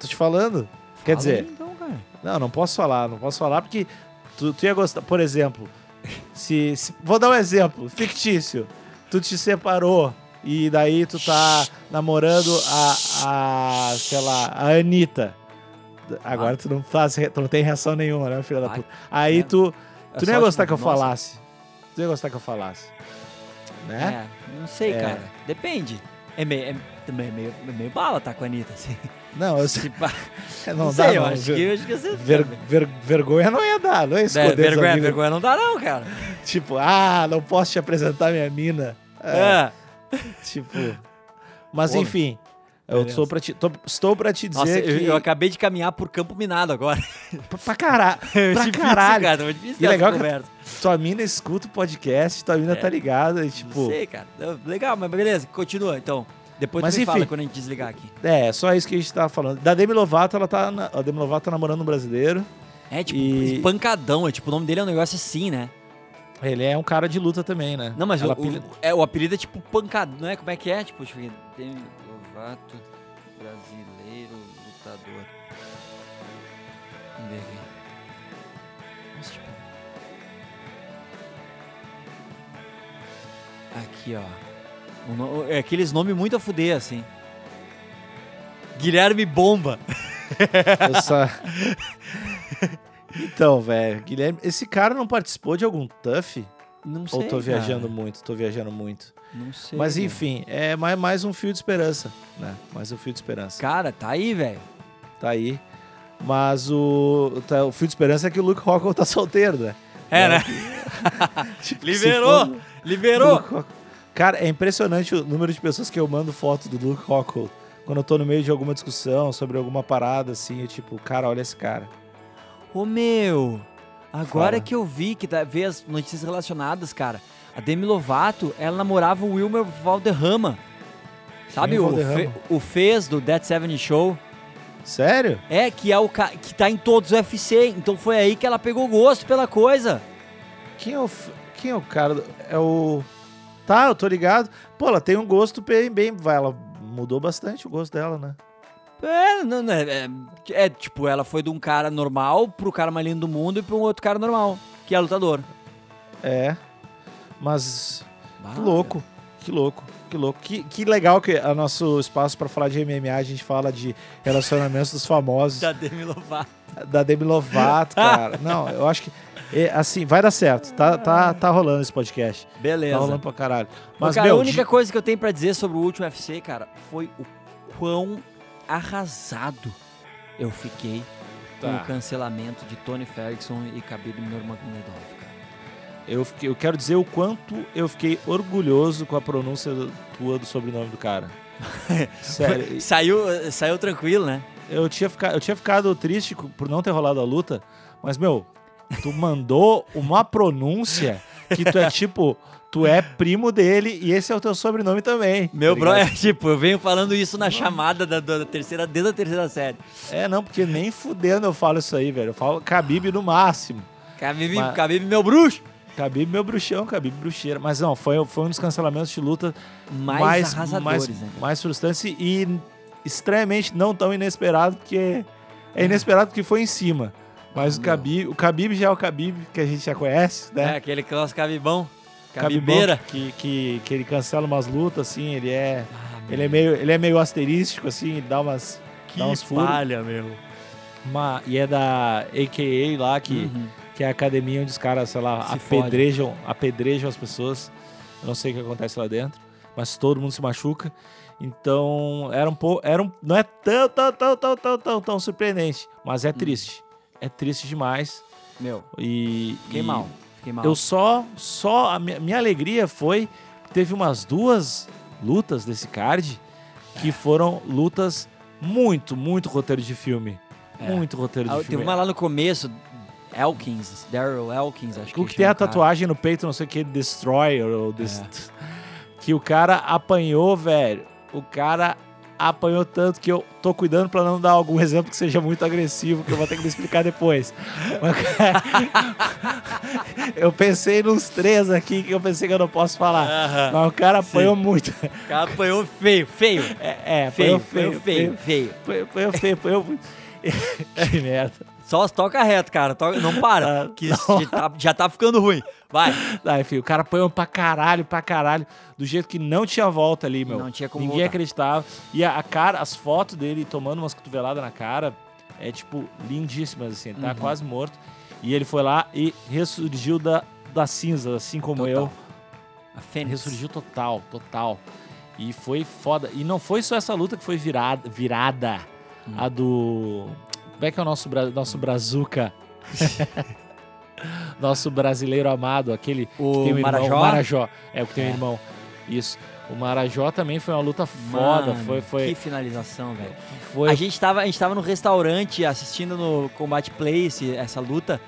Tô te falando? Quer Fala dizer- aí, então. Não, não posso falar, não posso falar porque tu, tu ia gostar. Por exemplo, se, se- Vou dar um exemplo, fictício. Tu te separou e daí tu tá namorando a. a sei lá, a Anitta. Agora Ah. tu não faz, tu não tem reação nenhuma, né, filha da puta? Aí é. tu. É Tu não ia gostar que eu nossa. falasse. Tu ia gostar que eu falasse. Né? É, não sei, É. cara. Depende. É meio, é, também é meio, é meio bala tá com a Anitta, assim. Não, eu sei. Tipo, não, Não, sei, dá, eu não. acho que eu acho que você... ver- ver- vergonha não ia dar, não É, esconder. os vergonha, vergonha não dá não, cara. Tipo, ah, não posso te apresentar minha mina. É, É. Tipo. Mas Pô, enfim, eu beleza. sou pra te, tô- estou pra te dizer Nossa, eu, que. eu acabei de caminhar por campo minado agora. Pra, pra caralho. Pra Difícil, caralho. cara. E legal que-. Tua mina escuta o podcast, tua mina É. tá ligada. E, tipo, Não sei, cara. Eu- Legal, mas beleza. Continua, então. Depois Mas tu me enfim. fala quando a gente desligar aqui. é, só isso que a gente tava falando. Da Demi Lovato, ela tá. Na, a Demi Lovato tá namorando um brasileiro. É, tipo, E- pancadão. É, tipo, o nome dele é um negócio assim, né? Ele é um cara de luta também, né? Não, mas o, ela o- é, o apelido é tipo pancadão, não é? Como é que é? Tipo, eu ver. Demi Lovato, brasileiro, lutador. Vamos ver aqui. Nossa, tipo... Aqui, ó. No- É aqueles nomes muito a fuder, assim. Guilherme Bomba. só- então, velho, Guilherme, esse cara não participou de algum TUF? Não sei. Ou tô cara. viajando muito? Tô viajando muito. Não sei. Mas cara. enfim, é mais, mais um fio de esperança, né? Mais um fio de esperança. Cara, tá aí, velho. Tá aí. Mas o, tá- o fio de esperança é que o Luke Rockwell tá solteiro, né? É, né? Tipo, Liberou! for- Liberou! Cara, é impressionante o número de pessoas que eu mando foto do Luke Rockwell. Quando eu tô no meio de alguma discussão sobre alguma parada, assim, eu tipo, cara, olha esse cara. Ô meu, agora Fala. que eu vi que tá, vê as notícias relacionadas, cara. A Demi Lovato, ela namorava o Wilmer Valderrama. Sabe é o o, fe, Valderrama? o Fez do Dead Seven Show? Sério? É, que é o ca- que tá em todos os UFC. Então foi aí que ela pegou gosto pela coisa. Quem é o, quem é o cara? do- É o. Tá, eu tô ligado. Pô, ela tem um gosto bem, bem. Vai, ela mudou bastante o gosto dela, né? É, não, não, é, é, é, tipo, ela foi de um cara normal pro cara mais lindo do mundo e pra um outro cara normal, que é lutador. É. Mas. Que louco, que louco, que louco. Que, que legal que é o nosso espaço pra falar de MMA, a gente fala de relacionamentos dos famosos, Da Demi Lovato. da Demi Lovato, cara. Não, eu acho que, é, assim, vai dar certo. Tá, tá, tá rolando esse podcast. Beleza. Tá rolando pra caralho. Mas, cara, meu, a única de- coisa que eu tenho pra dizer sobre o último UFC, cara, foi o quão arrasado eu fiquei com Tá. o cancelamento de Tony Ferguson e Khabib Nurmagomedov, cara. eu, fiquei- eu quero dizer o quanto eu fiquei orgulhoso com a pronúncia do- tua do sobrenome do cara. Sério, Saiu, saiu tranquilo, né? eu tinha, fica, eu tinha ficado triste por não ter rolado a luta, mas, meu, tu mandou uma pronúncia que tu é tipo, tu é primo dele e esse é o teu sobrenome também. Meu tá bro, é tipo, eu venho falando isso na chamada da, da terceira, desde a terceira série. É, não, porque nem fudendo eu falo isso aí, velho. Eu falo Khabib no máximo. Khabib, Mas- Khabib meu bruxo! Khabib meu bruxão, Khabib bruxeira. Mas não, foi, foi um dos cancelamentos de luta Mais, mais, arrasadores, mais, né? mais frustrantes e estranhamente não tão inesperado, porque é inesperado porque foi em cima. Mas o Meu. Khabib, o Khabib já é o Khabib que a gente já conhece, É, né? aquele clássico Khabibão. Khabibeira. que, que, que ele cancela umas lutas, assim, ele é, Ah, ele é, meio, ele é meio asterístico, assim, dá umas... que dá uns furos. palha, meu. Uma, e é da AKA lá, que, Uhum. que é a academia onde os caras, sei lá, Se apedrejam, apedrejam as pessoas. Eu não sei o que acontece lá dentro, mas todo mundo se machuca. Então, era um pouco. Era um, não é tão, tão, tão, tão, tão, tão, tão surpreendente. Mas Hum. é triste. É triste demais. Meu, E. fiquei e mal. Eu só. só a minha, minha alegria foi. Teve umas duas lutas desse card que foram lutas muito, muito roteiro de filme. É. Muito roteiro de Ah, filme. Teve uma lá no começo, Elkins, Daryl Elkins, acho que O que tem a o cara. tatuagem no peito, não sei o que, Destroyer, ou É. Dest... que o cara apanhou, velho. O cara apanhou tanto que eu tô cuidando pra não dar algum exemplo que seja muito agressivo, que eu vou ter que me explicar depois. Eu pensei nos três aqui que eu pensei que eu não posso falar. Aham. Mas o cara apanhou muito. O cara apanhou feio, feio. É, é Feio, apanhou feio, feio, feio. Apanhou apanhou feio, apanhou muito. Que merda. Só toca reto, cara. Toca- não para. Ah, que isso já tá, já tá ficando ruim. Vai. Enfim, o cara apanhou pra caralho, pra caralho, do jeito que não tinha volta ali, meu. Não tinha como Ninguém voltar. acreditava. E a, a cara, as fotos dele tomando umas cotoveladas na cara, é tipo, lindíssimas, assim. Ele tá Uhum. quase morto. E ele foi lá e ressurgiu da, da cinza, assim como Total. eu. A Fênix. Ressurgiu total, total. E foi foda. E não foi só essa luta que foi virada. virada Hum. A do. Como é que é o nosso, nosso brazuca? nosso brasileiro amado, aquele O que tem um. Marajó? Marajó. É o que tem um É. irmão. Isso. O Marajó também foi uma luta foda. Mano, foi, foi, Que finalização, velho. foi A gente, tava, a gente tava no restaurante assistindo no Combat Place essa luta.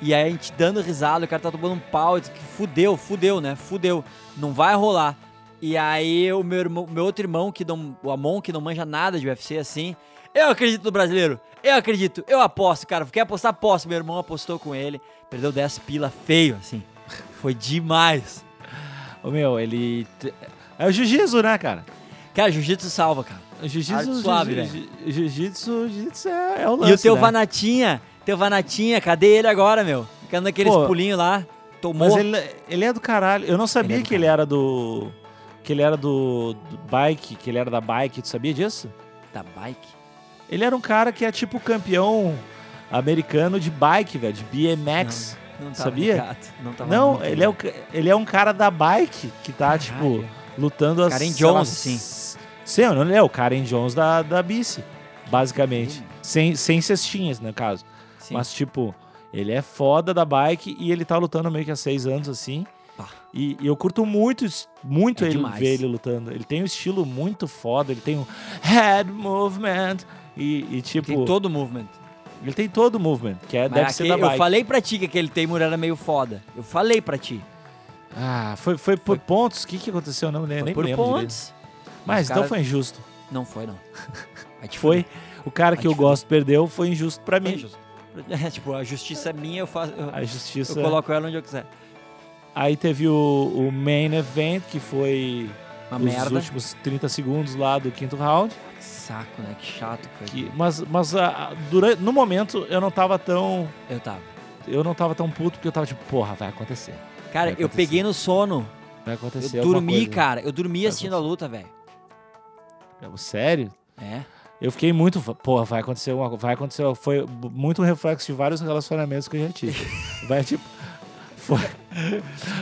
E aí a gente dando risada, o cara tá tomando um pau. Disse que fudeu, fudeu, né? Fudeu. Não vai rolar. E aí o meu, irmão, meu outro irmão, que não, o Amon, que não manja nada de UFC assim. Eu acredito no brasileiro. Eu acredito. Eu aposto, cara. Quer apostar? Aposto. Meu irmão apostou com ele. Perdeu 10 pila feio, assim. Foi demais. Ô, meu, ele. É o jiu-jitsu, né, cara? Cara, jiu-jitsu salva, cara. Jiu-jitsu. Suave, jiu- jiu- Jiu-jitsu jiu-jitsu é, é o lance. E o teu né? Vanatinha, teu Vanatinha, cadê ele agora, meu? Ficando naqueles Pô, pulinhos lá. Tomou. Mas ele, ele é do caralho. Eu não sabia Ele é que ele era do. Que ele era do, do bike, que ele era da bike. Tu sabia disso? Da bike? Ele era um cara que é tipo campeão americano de bike, velho, de BMX. Não tava Sabia? ligado, Não, Não, ele é, o, ele é um cara da bike que tá, Caralho. tipo, lutando as. Karen lá, Jones, assim. s- Sim, não, ele é o Karen Jones da, da bici, basicamente. Sim. Sem, sem cestinhas, no caso. Sim. Mas, tipo, ele é foda da bike e ele tá lutando meio que há seis anos, assim. Pá. E, e eu curto muito, muito É ele demais. ver ele lutando. Ele tem um estilo muito foda, ele tem um head movement. E, e, tipo, Tem todo o movement. ele tem todo o movement, que é, Mas deve ser da bike. Eu falei pra ti que aquele Tamer era meio foda. Eu falei pra ti. Ah, foi, foi por pontos? O que, que aconteceu? Não, nem, Foi nem por lembro direito. pontos. Mas então foi injusto. Não foi, não. Foi. O cara que eu gosto perdeu foi injusto pra Foi mim. injusto. É, tipo, a justiça é minha, eu faço. Eu, A justiça. eu coloco ela onde eu quiser. Aí teve o, o main event, que foi Uma os merda. últimos 30 segundos lá do quinto round. Saco, né? Que chato que mas mas ah, durante, no momento eu não tava tão. Eu tava. Eu não tava tão puto porque eu tava tipo, porra, vai acontecer. Cara, Vai eu acontecer. peguei no sono. Vai acontecer. Eu dormi, coisa. cara. Eu dormi Vai assistindo a luta, velho. Sério? É. Eu fiquei muito. Porra, vai acontecer uma Vai acontecer. Foi muito um reflexo de vários relacionamentos que eu já tive. Vai tipo.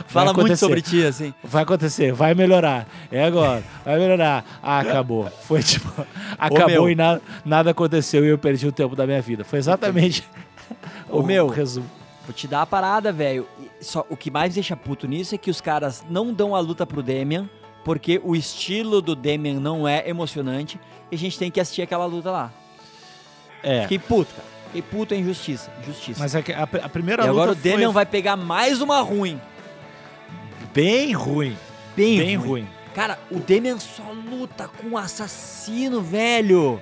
Fala muito sobre ti, assim. Vai acontecer, vai melhorar. É agora, vai melhorar. Ah, acabou. Foi tipo, acabou e nada, nada aconteceu e eu perdi o tempo da minha vida. Foi exatamente Ô, o meu. resumo. Vou te dar a parada, velho. Só o que mais deixa puto nisso é que os caras não dão a luta pro Demian, porque o estilo do Demian não é emocionante e a gente tem que assistir aquela luta lá. É, Fiquei puto, cara. Puto é injustiça. Injustiça. mas é que a, a primeira e agora o luta Demian foi vai pegar mais uma ruim. bem ruim. Bem, Bem ruim. ruim. Cara, o Demian só luta com um assassino, velho.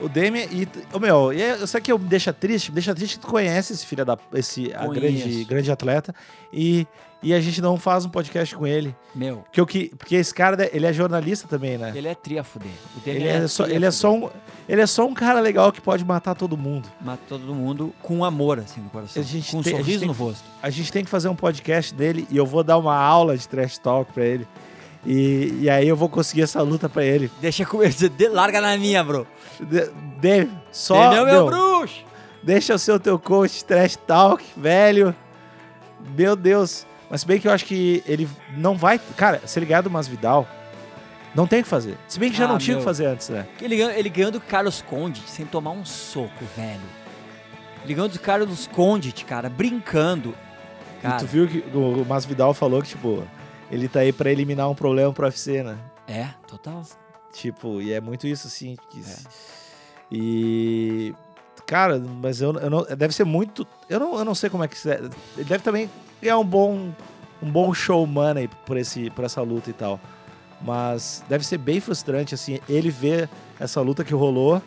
O Demian e. Ô, meu, e é- eu sei que eu me deixa triste, me deixa triste que tu conhece esse filho da. Esse grande, grande atleta. E, e a gente não faz um podcast com ele. Meu, Porque, o que, porque esse cara, ele é jornalista também, né? ele é tria fuder. O Demian Ele é, só, tria ele, é só um, ele é só um cara legal que pode matar todo mundo. Mata todo mundo com amor, assim, no coração. A gente com um tem- sorriso no que- rosto. A gente tem que fazer um podcast dele e eu vou dar uma aula de trash talk pra ele. E, e aí eu vou conseguir essa luta pra ele. Deixa com de- larga na minha, bro. De, Dave, só. Entendeu, meu meu, bruxo? deixa eu ser o teu coach trash talk, velho. Meu Deus. Mas se bem que eu acho que ele não vai. Cara, se ele ganhar do Masvidal, Não tem o que fazer. Se bem que já Ah, não tinha o que fazer antes, né? Ele ele ganhou do Carlos Condit sem tomar um soco, velho. Ele ganhou do Carlos Condit, cara, brincando. Cara, E tu viu que o o Masvidal falou que, tipo, ele tá aí pra eliminar um problema pro UFC, né? É, total. Tipo, e é muito isso, assim. que- É. E. Cara, mas eu, eu não. Deve ser muito. Eu não, eu não sei como é que. isso é. Ele deve também ganhar um bom. Um bom showman aí por, esse, por essa luta e tal. Mas deve ser bem frustrante, assim, ele ver essa luta que rolou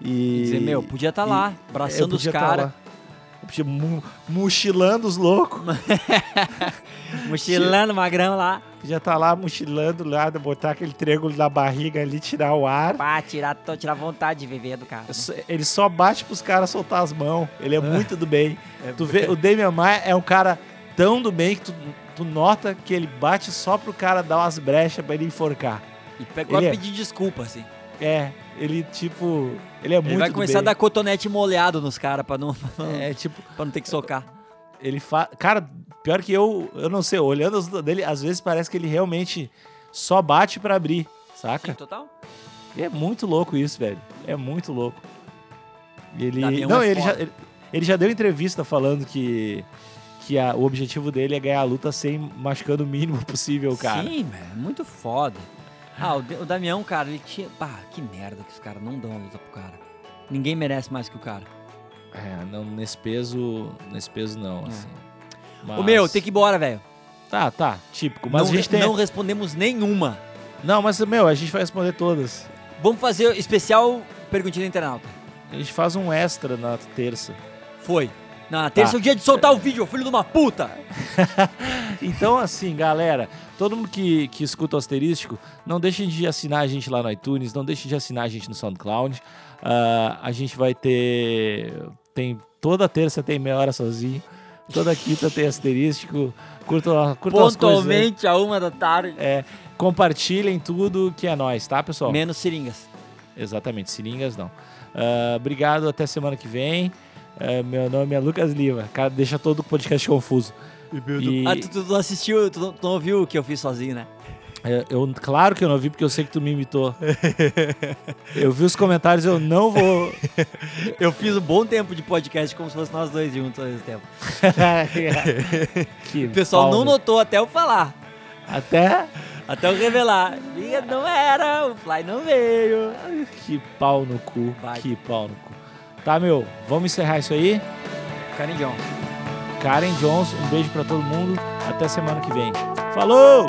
e. E dizer, meu, podia estar e- lá, abraçando os podia tá mu- mochilando os loucos. mochilando magrão lá. Podia estar lá mochilando lá, botar aquele triângulo na barriga ali, tirar o ar. Pá, tirar, tirar vontade de viver do cara. né? Ele só bate pros caras soltar as mãos. Ele é muito do bem. É Tu vê, o Damian Maia é um cara tão do bem que tu, tu nota que ele bate só pro cara dar umas brechas pra ele enforcar. E pegou Ele a é- pedir desculpa, assim. É, ele tipo. Ele é muito Ele vai começar a bem. dar cotonete molhado nos caras pra não, É, tipo, pra não ter que socar. ele faz. Cara, pior que eu, eu não sei, olhando as lutas dele, às vezes parece que ele realmente só bate pra abrir, saca? Sim, total. E é muito louco isso, velho. É muito louco. Ele. Damião não, é ele, já, ele, ele já deu entrevista falando que, que a- o objetivo dele é ganhar a luta sem machucando o mínimo possível, cara. Sim, velho, muito foda. Ah, o, o Damião, cara, ele tinha. Pá, que merda que os caras não dão a luta pro cara. Ninguém merece mais que o cara. É, não, nesse peso. Nesse peso não, É. assim. Ô meu, tem que ir embora, velho. Tá, tá, típico. Mas não, a gente tem. não Não... respondemos nenhuma. mas, meu, a gente vai responder todas. Vamos fazer especial perguntinha do internauta. A gente faz um extra na terça. Foi. Na terça Tá. é o dia de soltar o vídeo, filho de uma puta. Então, assim, galera, todo mundo que, que escuta o Asterístico, não deixem de assinar a gente lá no iTunes, não deixem de assinar a gente no SoundCloud. Ah, a gente vai ter. Tem. Toda terça tem meia hora sozinho. Toda quinta tem Asterístico. Coisas. aí. Pontualmente a uma da tarde. É, compartilhem tudo que é nós, tá, pessoal? Menos seringas. Exatamente, seringas não. Ah, obrigado, até semana que vem. Ah, meu nome é Lucas Lima. Cara, deixa todo o podcast confuso. E- Ah, tu, tu não assistiu, tu não, tu não ouviu o que eu fiz sozinho, né? É, Eu, claro que eu não vi, porque eu sei que tu me imitou. Eu vi os comentários, eu não vou. Eu fiz um bom tempo de podcast como se fosse nós dois juntos ao mesmo tempo. que O pessoal pau não no- notou até eu falar. Até. Até eu revelar. Não era, o Fly não veio. Que pau no cu. Vai. Que pau no cu. Tá, meu, vamos encerrar isso aí. Karen Jones. Karen Jones, um beijo pra todo mundo. Até semana que vem. Falou!